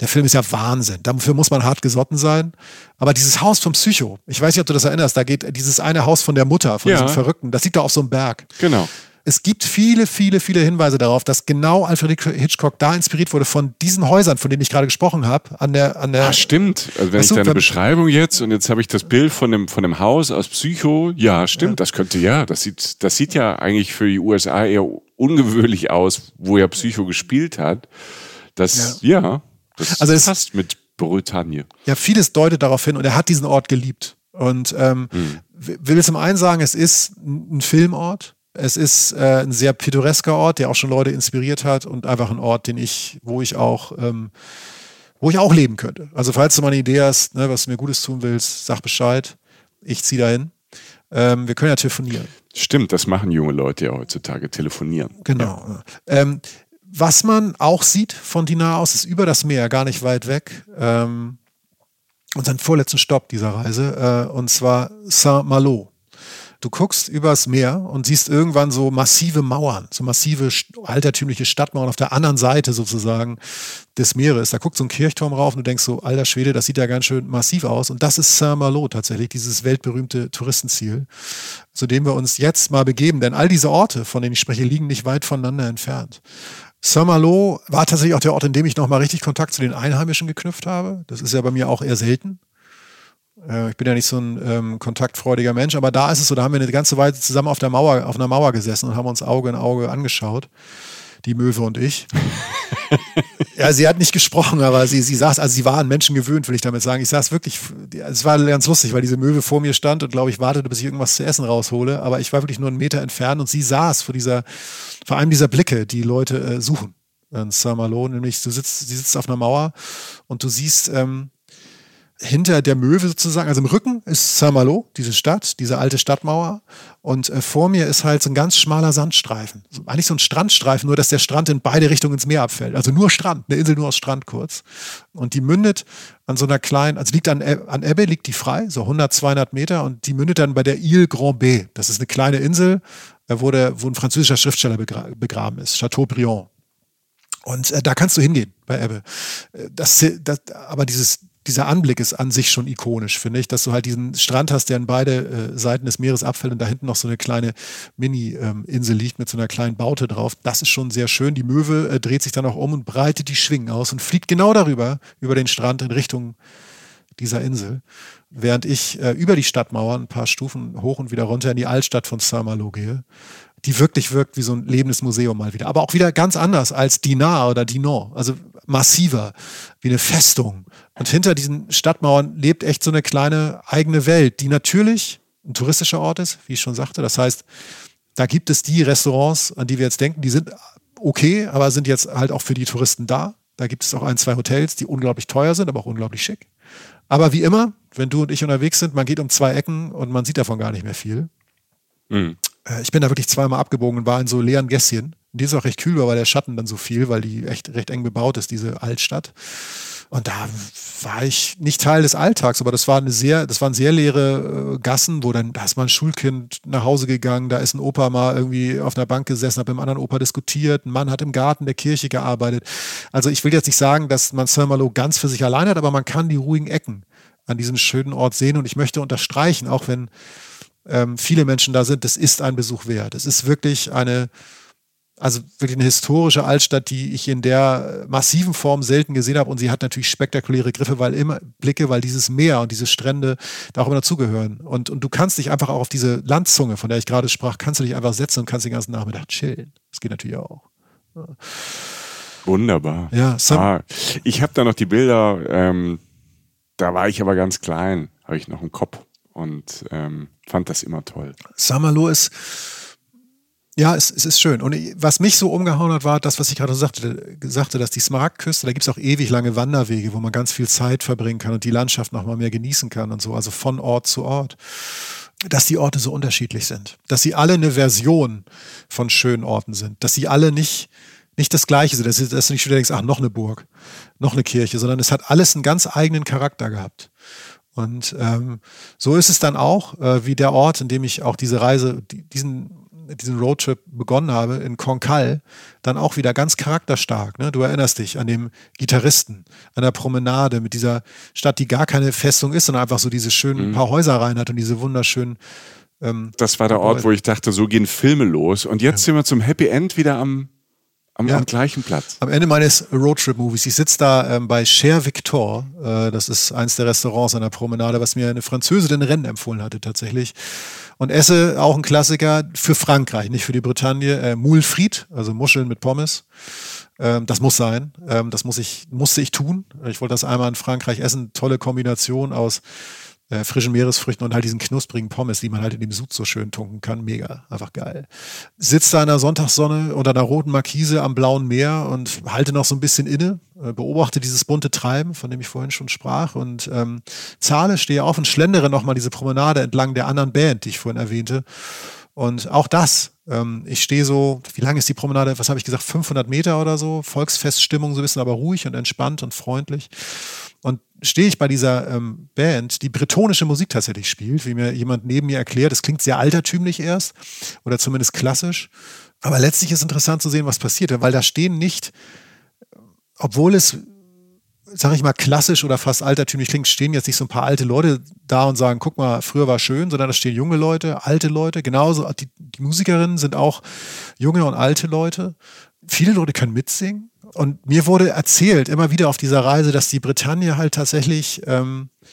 Der Film ist ja Wahnsinn. Dafür muss man hart gesotten sein. Aber dieses Haus vom Psycho, ich weiß nicht, ob du das erinnerst, da geht dieses eine Haus von der Mutter, von ja. diesem Verrückten, das liegt da auf so einem Berg. Genau es gibt viele, viele, viele Hinweise darauf, dass genau Alfred Hitchcock da inspiriert wurde von diesen Häusern, von denen ich gerade gesprochen habe. An der, an der. Ah, stimmt. Also wenn ich deine Beschreibung jetzt und jetzt habe ich das Bild von dem, von dem Haus aus Psycho. Ja, stimmt. Ja. Das könnte ja. Das sieht, das sieht ja eigentlich für die USA eher ungewöhnlich aus, wo er Psycho gespielt hat. Das, ja, ja das also es, passt mit Bretagne. Ja, vieles deutet darauf hin und er hat diesen Ort geliebt. Und ähm, hm. will zum einen sagen, es ist ein Filmort es ist äh, ein sehr pittoresker Ort, der auch schon Leute inspiriert hat und einfach ein Ort, den ich, wo ich auch, ähm, wo ich auch leben könnte. Also falls du mal eine Idee hast, ne, was du mir Gutes tun willst, sag Bescheid. Ich ziehe dahin. Ähm, wir können ja telefonieren. Stimmt, das machen junge Leute ja heutzutage, telefonieren. Genau. Ja. Ähm, was man auch sieht von Dinar aus, ist über das Meer, gar nicht weit weg. Ähm, unseren vorletzten Stopp dieser Reise, äh, und zwar Saint-Malo. Du guckst übers Meer und siehst irgendwann so massive Mauern, so massive altertümliche Stadtmauern auf der anderen Seite sozusagen des Meeres. Da guckt so ein Kirchturm rauf und du denkst so, alter Schwede, das sieht ja ganz schön massiv aus. Und das ist Saint-Malo tatsächlich, dieses weltberühmte Touristenziel, zu dem wir uns jetzt mal begeben. Denn all diese Orte, von denen ich spreche, liegen nicht weit voneinander entfernt. Saint-Malo war tatsächlich auch der Ort, in dem ich nochmal richtig Kontakt zu den Einheimischen geknüpft habe. Das ist ja bei mir auch eher selten. Äh, ich bin ja nicht so ein ähm, kontaktfreudiger Mensch, aber da ist es so, da haben wir eine ganze Weile zusammen auf der Mauer, auf einer Mauer gesessen und haben uns Auge in Auge angeschaut. Die Möwe und ich. ja, sie hat nicht gesprochen, aber sie, sie saß, also sie war an Menschen gewöhnt, will ich damit sagen. Ich saß wirklich, es war ganz lustig, weil diese Möwe vor mir stand und glaube ich wartete, bis ich irgendwas zu essen raushole. Aber ich war wirklich nur einen Meter entfernt und sie saß vor dieser, vor einem dieser Blicke, die Leute äh, suchen. In Saint-Malo, nämlich du sitzt, sie sitzt auf einer Mauer und du siehst, ähm, hinter der Möwe sozusagen, also im Rücken ist Saint-Malo, diese Stadt, diese alte Stadtmauer. Und äh, vor mir ist halt so ein ganz schmaler Sandstreifen. Eigentlich so ein Strandstreifen, nur dass der Strand in beide Richtungen ins Meer abfällt. Also nur Strand, eine Insel nur aus Strand kurz. Und die mündet an so einer kleinen, also liegt an, an Ebbe, liegt die frei, so 100, 200 Meter. Und die mündet dann bei der Ile Grand B. Das ist eine kleine Insel, äh, wo, der, wo ein französischer Schriftsteller begra begraben ist, Chateaubriand. Und äh, da kannst du hingehen bei Ebbe. Äh, das, das, aber dieses, dieser Anblick ist an sich schon ikonisch, finde ich, dass du halt diesen Strand hast, der an beide äh, Seiten des Meeres abfällt und da hinten noch so eine kleine Mini-Insel ähm, liegt mit so einer kleinen Baute drauf. Das ist schon sehr schön. Die Möwe äh, dreht sich dann auch um und breitet die Schwingen aus und fliegt genau darüber, über den Strand in Richtung dieser Insel. Während ich äh, über die Stadtmauern ein paar Stufen hoch und wieder runter in die Altstadt von Saint-Malo gehe, die wirklich wirkt wie so ein lebendes Museum mal wieder. Aber auch wieder ganz anders als Dinar oder Dinan. Also massiver, wie eine Festung und hinter diesen Stadtmauern lebt echt so eine kleine eigene Welt, die natürlich ein touristischer Ort ist, wie ich schon sagte. Das heißt, da gibt es die Restaurants, an die wir jetzt denken, die sind okay, aber sind jetzt halt auch für die Touristen da. Da gibt es auch ein, zwei Hotels, die unglaublich teuer sind, aber auch unglaublich schick. Aber wie immer, wenn du und ich unterwegs sind, man geht um zwei Ecken und man sieht davon gar nicht mehr viel. Mhm. Ich bin da wirklich zweimal abgebogen und war in so leeren Gässchen. Und die ist auch recht kühl, weil der Schatten dann so viel, weil die echt recht eng bebaut ist, diese Altstadt. Und da war ich nicht Teil des Alltags, aber das war eine sehr, das waren sehr leere äh, Gassen, wo dann, da ist mal ein Schulkind nach Hause gegangen, da ist ein Opa mal irgendwie auf einer Bank gesessen, hat mit einem anderen Opa diskutiert, ein Mann hat im Garten der Kirche gearbeitet. Also ich will jetzt nicht sagen, dass man Saint-Malo ganz für sich allein hat, aber man kann die ruhigen Ecken an diesem schönen Ort sehen und ich möchte unterstreichen, auch wenn ähm, viele Menschen da sind, das ist ein Besuch wert. Es ist wirklich eine, also wirklich eine historische Altstadt, die ich in der massiven Form selten gesehen habe. Und sie hat natürlich spektakuläre Griffe, weil immer Blicke, weil dieses Meer und diese Strände da auch immer dazugehören. Und, und du kannst dich einfach auch auf diese Landzunge, von der ich gerade sprach, kannst du dich einfach setzen und kannst den ganzen Nachmittag chillen. Das geht natürlich auch. Wunderbar. Ja, so. ah, ich habe da noch die Bilder, ähm, da war ich aber ganz klein, habe ich noch im Kopf und ähm, fand das immer toll. Saint-Malo ist ja, es, es ist schön. Und was mich so umgehauen hat, war das, was ich gerade sagte, sagte, dass die Smaragdküste, da gibt es auch ewig lange Wanderwege, wo man ganz viel Zeit verbringen kann und die Landschaft nochmal mehr genießen kann und so, also von Ort zu Ort. Dass die Orte so unterschiedlich sind. Dass sie alle eine Version von schönen Orten sind. Dass sie alle nicht, nicht das Gleiche sind. Dass, dass du nicht wieder denkst, ach, noch eine Burg, noch eine Kirche, sondern es hat alles einen ganz eigenen Charakter gehabt. Und ähm, so ist es dann auch, äh, wie der Ort, in dem ich auch diese Reise, die, diesen diesen Roadtrip begonnen habe in Konkal, dann auch wieder ganz charakterstark. Ne? Du erinnerst dich an dem Gitarristen, an der Promenade mit dieser Stadt, die gar keine Festung ist, sondern einfach so diese schönen mhm. paar Häuser rein hat und diese wunderschönen. Ähm, das war der Ort, wo ich dachte, so gehen Filme los. Und jetzt ja. sind wir zum Happy End wieder am am, ja. am, gleichen Platz. Am Ende meines Roadtrip-Movies. Ich sitze da ähm, bei Cher Victor. Äh, das ist eins der Restaurants an der Promenade, was mir eine Französin Rennen empfohlen hatte tatsächlich und esse auch ein Klassiker für Frankreich, nicht für die Bretagne. Äh, Moule Frites, also Muscheln mit Pommes. Ähm, das muss sein. Ähm, das muss ich, musste ich tun. Ich wollte das einmal in Frankreich essen. Tolle Kombination aus äh, frischen Meeresfrüchten und halt diesen knusprigen Pommes, die man halt in dem Sud so schön tunken kann. Mega, einfach geil. Sitzt da in der Sonntagssonne unter einer roten Markise am blauen Meer und halte noch so ein bisschen inne, äh, beobachte dieses bunte Treiben, von dem ich vorhin schon sprach und ähm, zahle, stehe auf und schlendere nochmal diese Promenade entlang der anderen Band, die ich vorhin erwähnte. Und auch das, ähm, ich stehe so, wie lang ist die Promenade? Was habe ich gesagt? 500 Meter oder so. Volksfeststimmung, so ein bisschen aber ruhig und entspannt und freundlich. Und stehe ich bei dieser ähm, Band, die bretonische Musik tatsächlich spielt, wie mir jemand neben mir erklärt. Das klingt sehr altertümlich erst oder zumindest klassisch. Aber letztlich ist interessant zu sehen, was passiert, weil da stehen nicht, obwohl es, sag ich mal, klassisch oder fast altertümlich klingt, stehen jetzt nicht so ein paar alte Leute da und sagen, guck mal, früher war schön, sondern da stehen junge Leute, alte Leute, genauso, die, die Musikerinnen sind auch junge und alte Leute. Viele Leute können mitsingen und mir wurde erzählt, immer wieder auf dieser Reise, dass die Bretagne halt tatsächlich ähm, äh,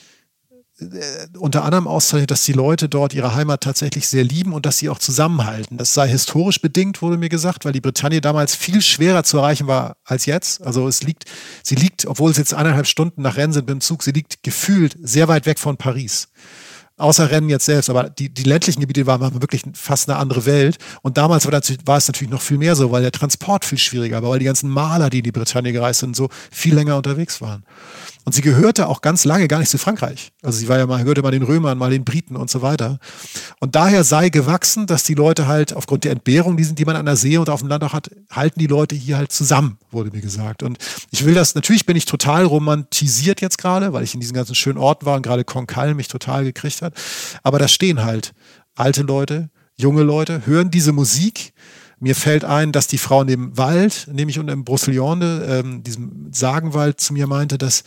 unter anderem auszeichnet, dass die Leute dort ihre Heimat tatsächlich sehr lieben und dass sie auch zusammenhalten. Das sei historisch bedingt, wurde mir gesagt, weil die Bretagne damals viel schwerer zu erreichen war als jetzt. Also es liegt, sie liegt, obwohl es jetzt eineinhalb Stunden nach Rennen sind mit dem Zug, sie liegt gefühlt sehr weit weg von Paris außer Rennen jetzt selbst, aber die, die ländlichen Gebiete waren wirklich fast eine andere Welt. Und damals war, das, war, es natürlich noch viel mehr so, weil der Transport viel schwieriger war, weil die ganzen Maler, die in die Bretagne gereist sind, so viel länger unterwegs waren. Und sie gehörte auch ganz lange gar nicht zu Frankreich. Also sie war ja mal, gehörte mal den Römern, mal den Briten und so weiter. Und daher sei gewachsen, dass die Leute halt aufgrund der Entbehrung, die, sind, die man an der See und auf dem Land auch hat, halten die Leute hier halt zusammen, wurde mir gesagt. Und ich will das, natürlich bin ich total romantisiert jetzt gerade, weil ich in diesen ganzen schönen Orten war und gerade Konkal mich total gekriegt hat. Aber da stehen halt alte Leute, junge Leute, hören diese Musik, mir fällt ein, dass die Frau in dem Wald, nämlich unter im Broceliande, ähm, diesem Sagenwald, zu mir meinte, dass,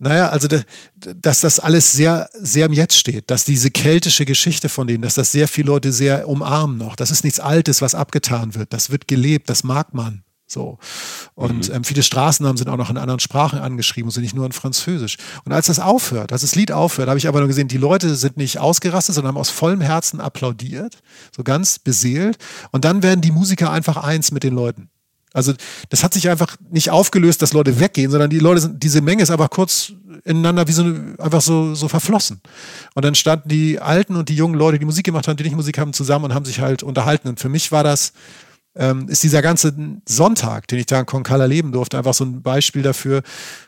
naja, also de, dass das alles sehr, sehr im Jetzt steht, dass diese keltische Geschichte von denen, dass das sehr viele Leute sehr umarmen noch. Das ist nichts Altes, was abgetan wird. Das wird gelebt, das mag man. So. Und mhm. ähm, viele Straßennamen sind auch noch in anderen Sprachen angeschrieben, sind nicht nur in Französisch. Und als das aufhört, als das Lied aufhört, habe ich aber nur gesehen, die Leute sind nicht ausgerastet, sondern haben aus vollem Herzen applaudiert, so ganz beseelt. Und dann werden die Musiker einfach eins mit den Leuten. Also das hat sich einfach nicht aufgelöst, dass Leute weggehen, sondern die Leute sind, diese Menge ist einfach kurz ineinander wie so einfach so, so verflossen. Und dann standen die alten und die jungen Leute, die Musik gemacht haben, die nicht Musik haben, zusammen und haben sich halt unterhalten. Und für mich war das ähm, ist dieser ganze Sonntag, den ich da in Konkal erleben durfte, einfach so ein Beispiel dafür,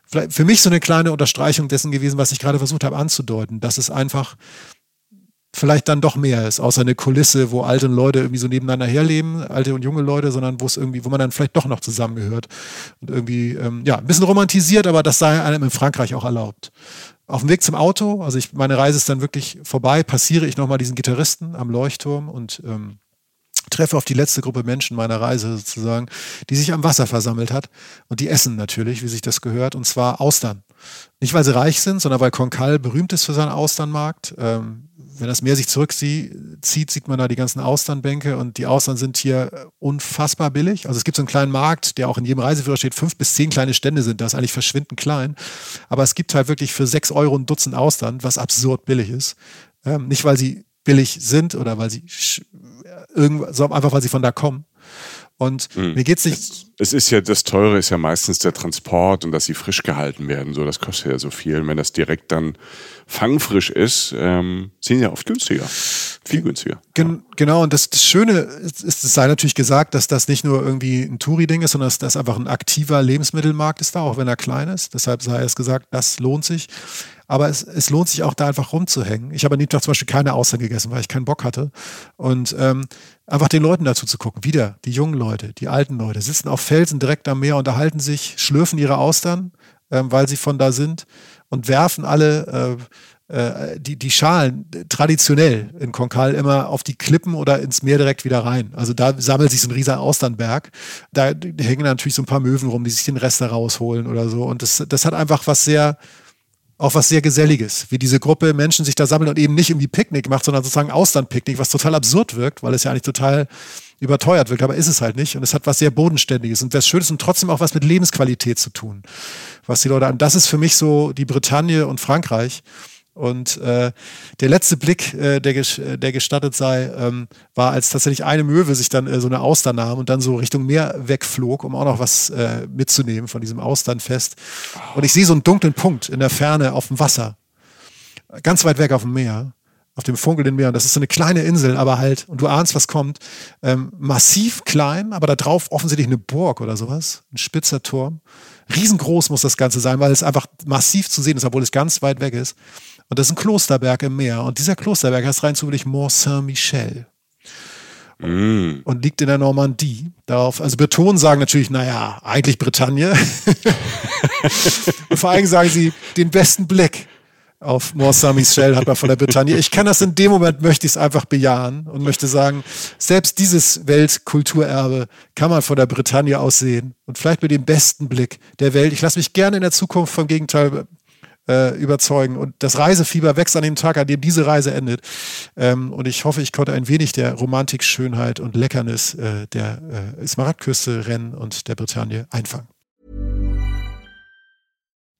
für mich so eine kleine Unterstreichung dessen gewesen, was ich gerade versucht habe anzudeuten, dass es einfach vielleicht dann doch mehr ist, außer eine Kulisse, wo alte Leute irgendwie so nebeneinander herleben, alte und junge Leute, sondern wo es irgendwie, wo man dann vielleicht doch noch zusammengehört und irgendwie, ähm, ja, ein bisschen romantisiert, aber das sei einem in Frankreich auch erlaubt. Auf dem Weg zum Auto, also ich, meine Reise ist dann wirklich vorbei, passiere ich nochmal diesen Gitarristen am Leuchtturm und ähm, treffe auf die letzte Gruppe Menschen meiner Reise sozusagen, die sich am Wasser versammelt hat. Und die essen natürlich, wie sich das gehört, und zwar Austern. Nicht, weil sie reich sind, sondern weil Konkal berühmt ist für seinen Austernmarkt. Ähm, wenn das Meer sich zurückzieht, sieht man da die ganzen Austernbänke und die Austern sind hier unfassbar billig. Also es gibt so einen kleinen Markt, der auch in jedem Reiseführer steht, fünf bis zehn kleine Stände sind das, eigentlich verschwindend klein. Aber es gibt halt wirklich für sechs Euro ein Dutzend Austern, was absurd billig ist. Ähm, nicht, weil sie billig sind oder weil sie irgendwas, einfach, weil sie von da kommen. Und mhm. mir geht's nicht. Es ist ja, das Teure ist ja meistens der Transport und dass sie frisch gehalten werden. So, das kostet ja so viel. Und wenn das direkt dann fangfrisch ist, ähm, sind sie ja oft günstiger. Viel günstiger. Gen genau, und das, das Schöne ist, es sei natürlich gesagt, dass das nicht nur irgendwie ein Touri-Ding ist, sondern dass das einfach ein aktiver Lebensmittelmarkt ist da, auch wenn er klein ist. Deshalb sei es gesagt, das lohnt sich. Aber es, es lohnt sich auch da einfach rumzuhängen. Ich habe an dem Tag zum Beispiel keine Austern gegessen, weil ich keinen Bock hatte. Und ähm, einfach den Leuten dazu zu gucken. Wieder, die jungen Leute, die alten Leute sitzen auf Felsen direkt am Meer, unterhalten sich, schlürfen ihre Austern, ähm, weil sie von da sind und werfen alle äh, äh, die, die Schalen traditionell in Konkal immer auf die Klippen oder ins Meer direkt wieder rein. Also da sammelt sich so ein riesiger Austernberg. Da hängen natürlich so ein paar Möwen rum, die sich den Rest da rausholen oder so. Und das, das hat einfach was sehr, auch was sehr Geselliges, wie diese Gruppe Menschen sich da sammeln und eben nicht irgendwie Picknick macht, sondern sozusagen Austernpicknick, was total absurd wirkt, weil es ja eigentlich total überteuert wirkt, aber ist es halt nicht. Und es hat was sehr Bodenständiges und was Schönes und trotzdem auch was mit Lebensqualität zu tun. Was die Leute an, das ist für mich so die Bretagne und Frankreich. Und äh, der letzte Blick, äh, der, der gestattet sei, ähm, war, als tatsächlich eine Möwe sich dann äh, so eine Austern nahm und dann so Richtung Meer wegflog, um auch noch was äh, mitzunehmen von diesem Austernfest. Und ich sehe so einen dunklen Punkt in der Ferne auf dem Wasser, ganz weit weg auf dem Meer, auf dem funkelnden Meer. Und das ist so eine kleine Insel, aber halt, und du ahnst, was kommt, ähm, massiv klein, aber da drauf offensichtlich eine Burg oder sowas, ein spitzer Turm. Riesengroß muss das Ganze sein, weil es einfach massiv zu sehen ist, obwohl es ganz weit weg ist. Und das ist ein Klosterberg im Meer. Und dieser Klosterberg heißt rein zufällig Mont Saint-Michel. Mm. Und liegt in der Normandie. Darauf, also Bretonen sagen natürlich, naja, eigentlich Bretagne. und vor allem sagen sie, den besten Blick auf Mont Saint-Michel hat man von der Bretagne. Ich kann das in dem Moment, möchte ich es einfach bejahen und möchte sagen, selbst dieses Weltkulturerbe kann man von der Bretagne aus sehen und vielleicht mit dem besten Blick der Welt. Ich lasse mich gerne in der Zukunft vom Gegenteil äh, überzeugen. Und das Reisefieber wächst an dem Tag, an dem diese Reise endet. Ähm, und ich hoffe, ich konnte ein wenig der Romantik, Schönheit und Leckernis äh, der äh, Smaragdküste, Rennen und der Bretagne einfangen.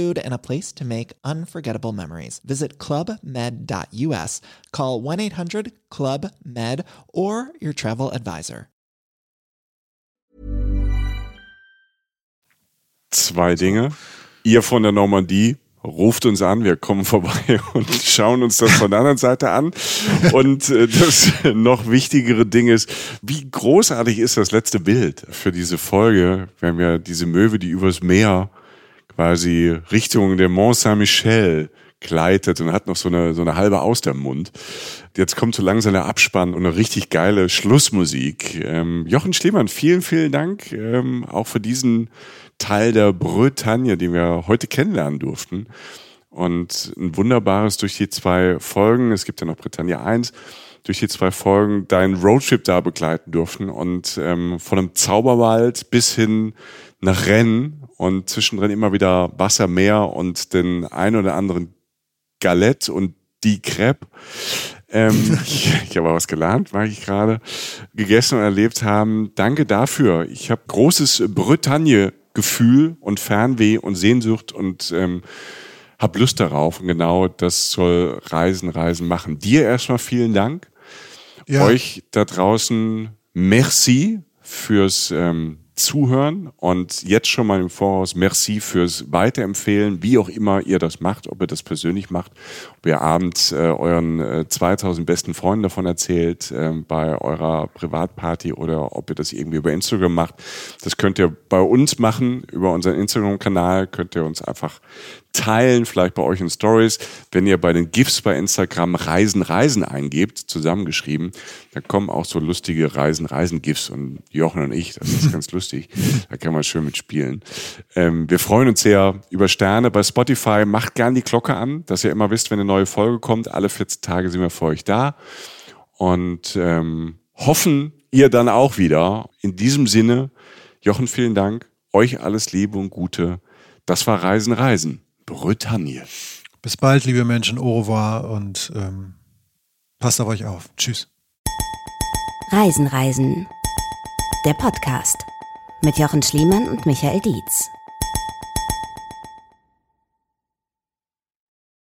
food, and a place to make unforgettable memories. Visit clubmed.us, call 1 800 Club Med, or your travel advisor. Zwei Dinge. Ihr von der Normandie ruft uns an, wir kommen vorbei und schauen uns das von der anderen Seite an. Und äh, das noch wichtigere Ding ist, wie großartig ist das letzte Bild für diese Folge? Wir haben ja diese Möwe, die übers Meer quasi Richtung der Mont Saint-Michel gleitet und hat noch so eine, so eine halbe aus dem Mund. Jetzt kommt so langsam der Abspann und eine richtig geile Schlussmusik. Ähm, Jochen Schliemann, vielen, vielen Dank ähm, auch für diesen Teil der Bretagne, den wir heute kennenlernen durften. Und ein wunderbares durch die zwei Folgen, es gibt ja noch Bretagne 1, durch die zwei Folgen deinen Roadtrip da begleiten durften und ähm, von einem Zauberwald bis hin nach Rennes und zwischendrin immer wieder Wasser, Meer und den ein oder anderen Galette und die Crepe. Ähm, ich, ich habe was gelernt, mag ich gerade, gegessen und erlebt haben. Danke dafür. Ich habe großes Bretagne-Gefühl und Fernweh und Sehnsucht und ähm, hab Lust darauf und genau das soll Reisen, Reisen machen. Dir erstmal vielen Dank. Ja. Euch da draußen merci fürs ähm, Zuhören und jetzt schon mal im Voraus merci fürs Weiterempfehlen, wie auch immer ihr das macht, ob ihr das persönlich macht, ob ihr abends äh, euren äh, 2000 besten Freunden davon erzählt äh, bei eurer Privatparty oder ob ihr das irgendwie über Instagram macht. Das könnt ihr bei uns machen, über unseren Instagram-Kanal könnt ihr uns einfach teilen, vielleicht bei euch in Stories. Wenn ihr bei den GIFs bei Instagram Reisen, Reisen eingebt, zusammengeschrieben, dann kommen auch so lustige Reisen, Reisen-GIFs und Jochen und ich, das ist ganz lustig. Da kann man schön mitspielen. Ähm, wir freuen uns sehr über Sterne bei Spotify. Macht gern die Glocke an, dass ihr immer wisst, wenn eine neue Folge kommt. Alle 14 Tage sind wir für euch da und ähm, hoffen ihr dann auch wieder. In diesem Sinne, Jochen, vielen Dank. Euch alles Liebe und Gute. Das war Reisen, Reisen. Bretagne. Bis bald, liebe Menschen. Au revoir und ähm, passt auf euch auf. Tschüss. Reisen, Reisen. Der Podcast mit Jochen Schliemann und Michael Dietz.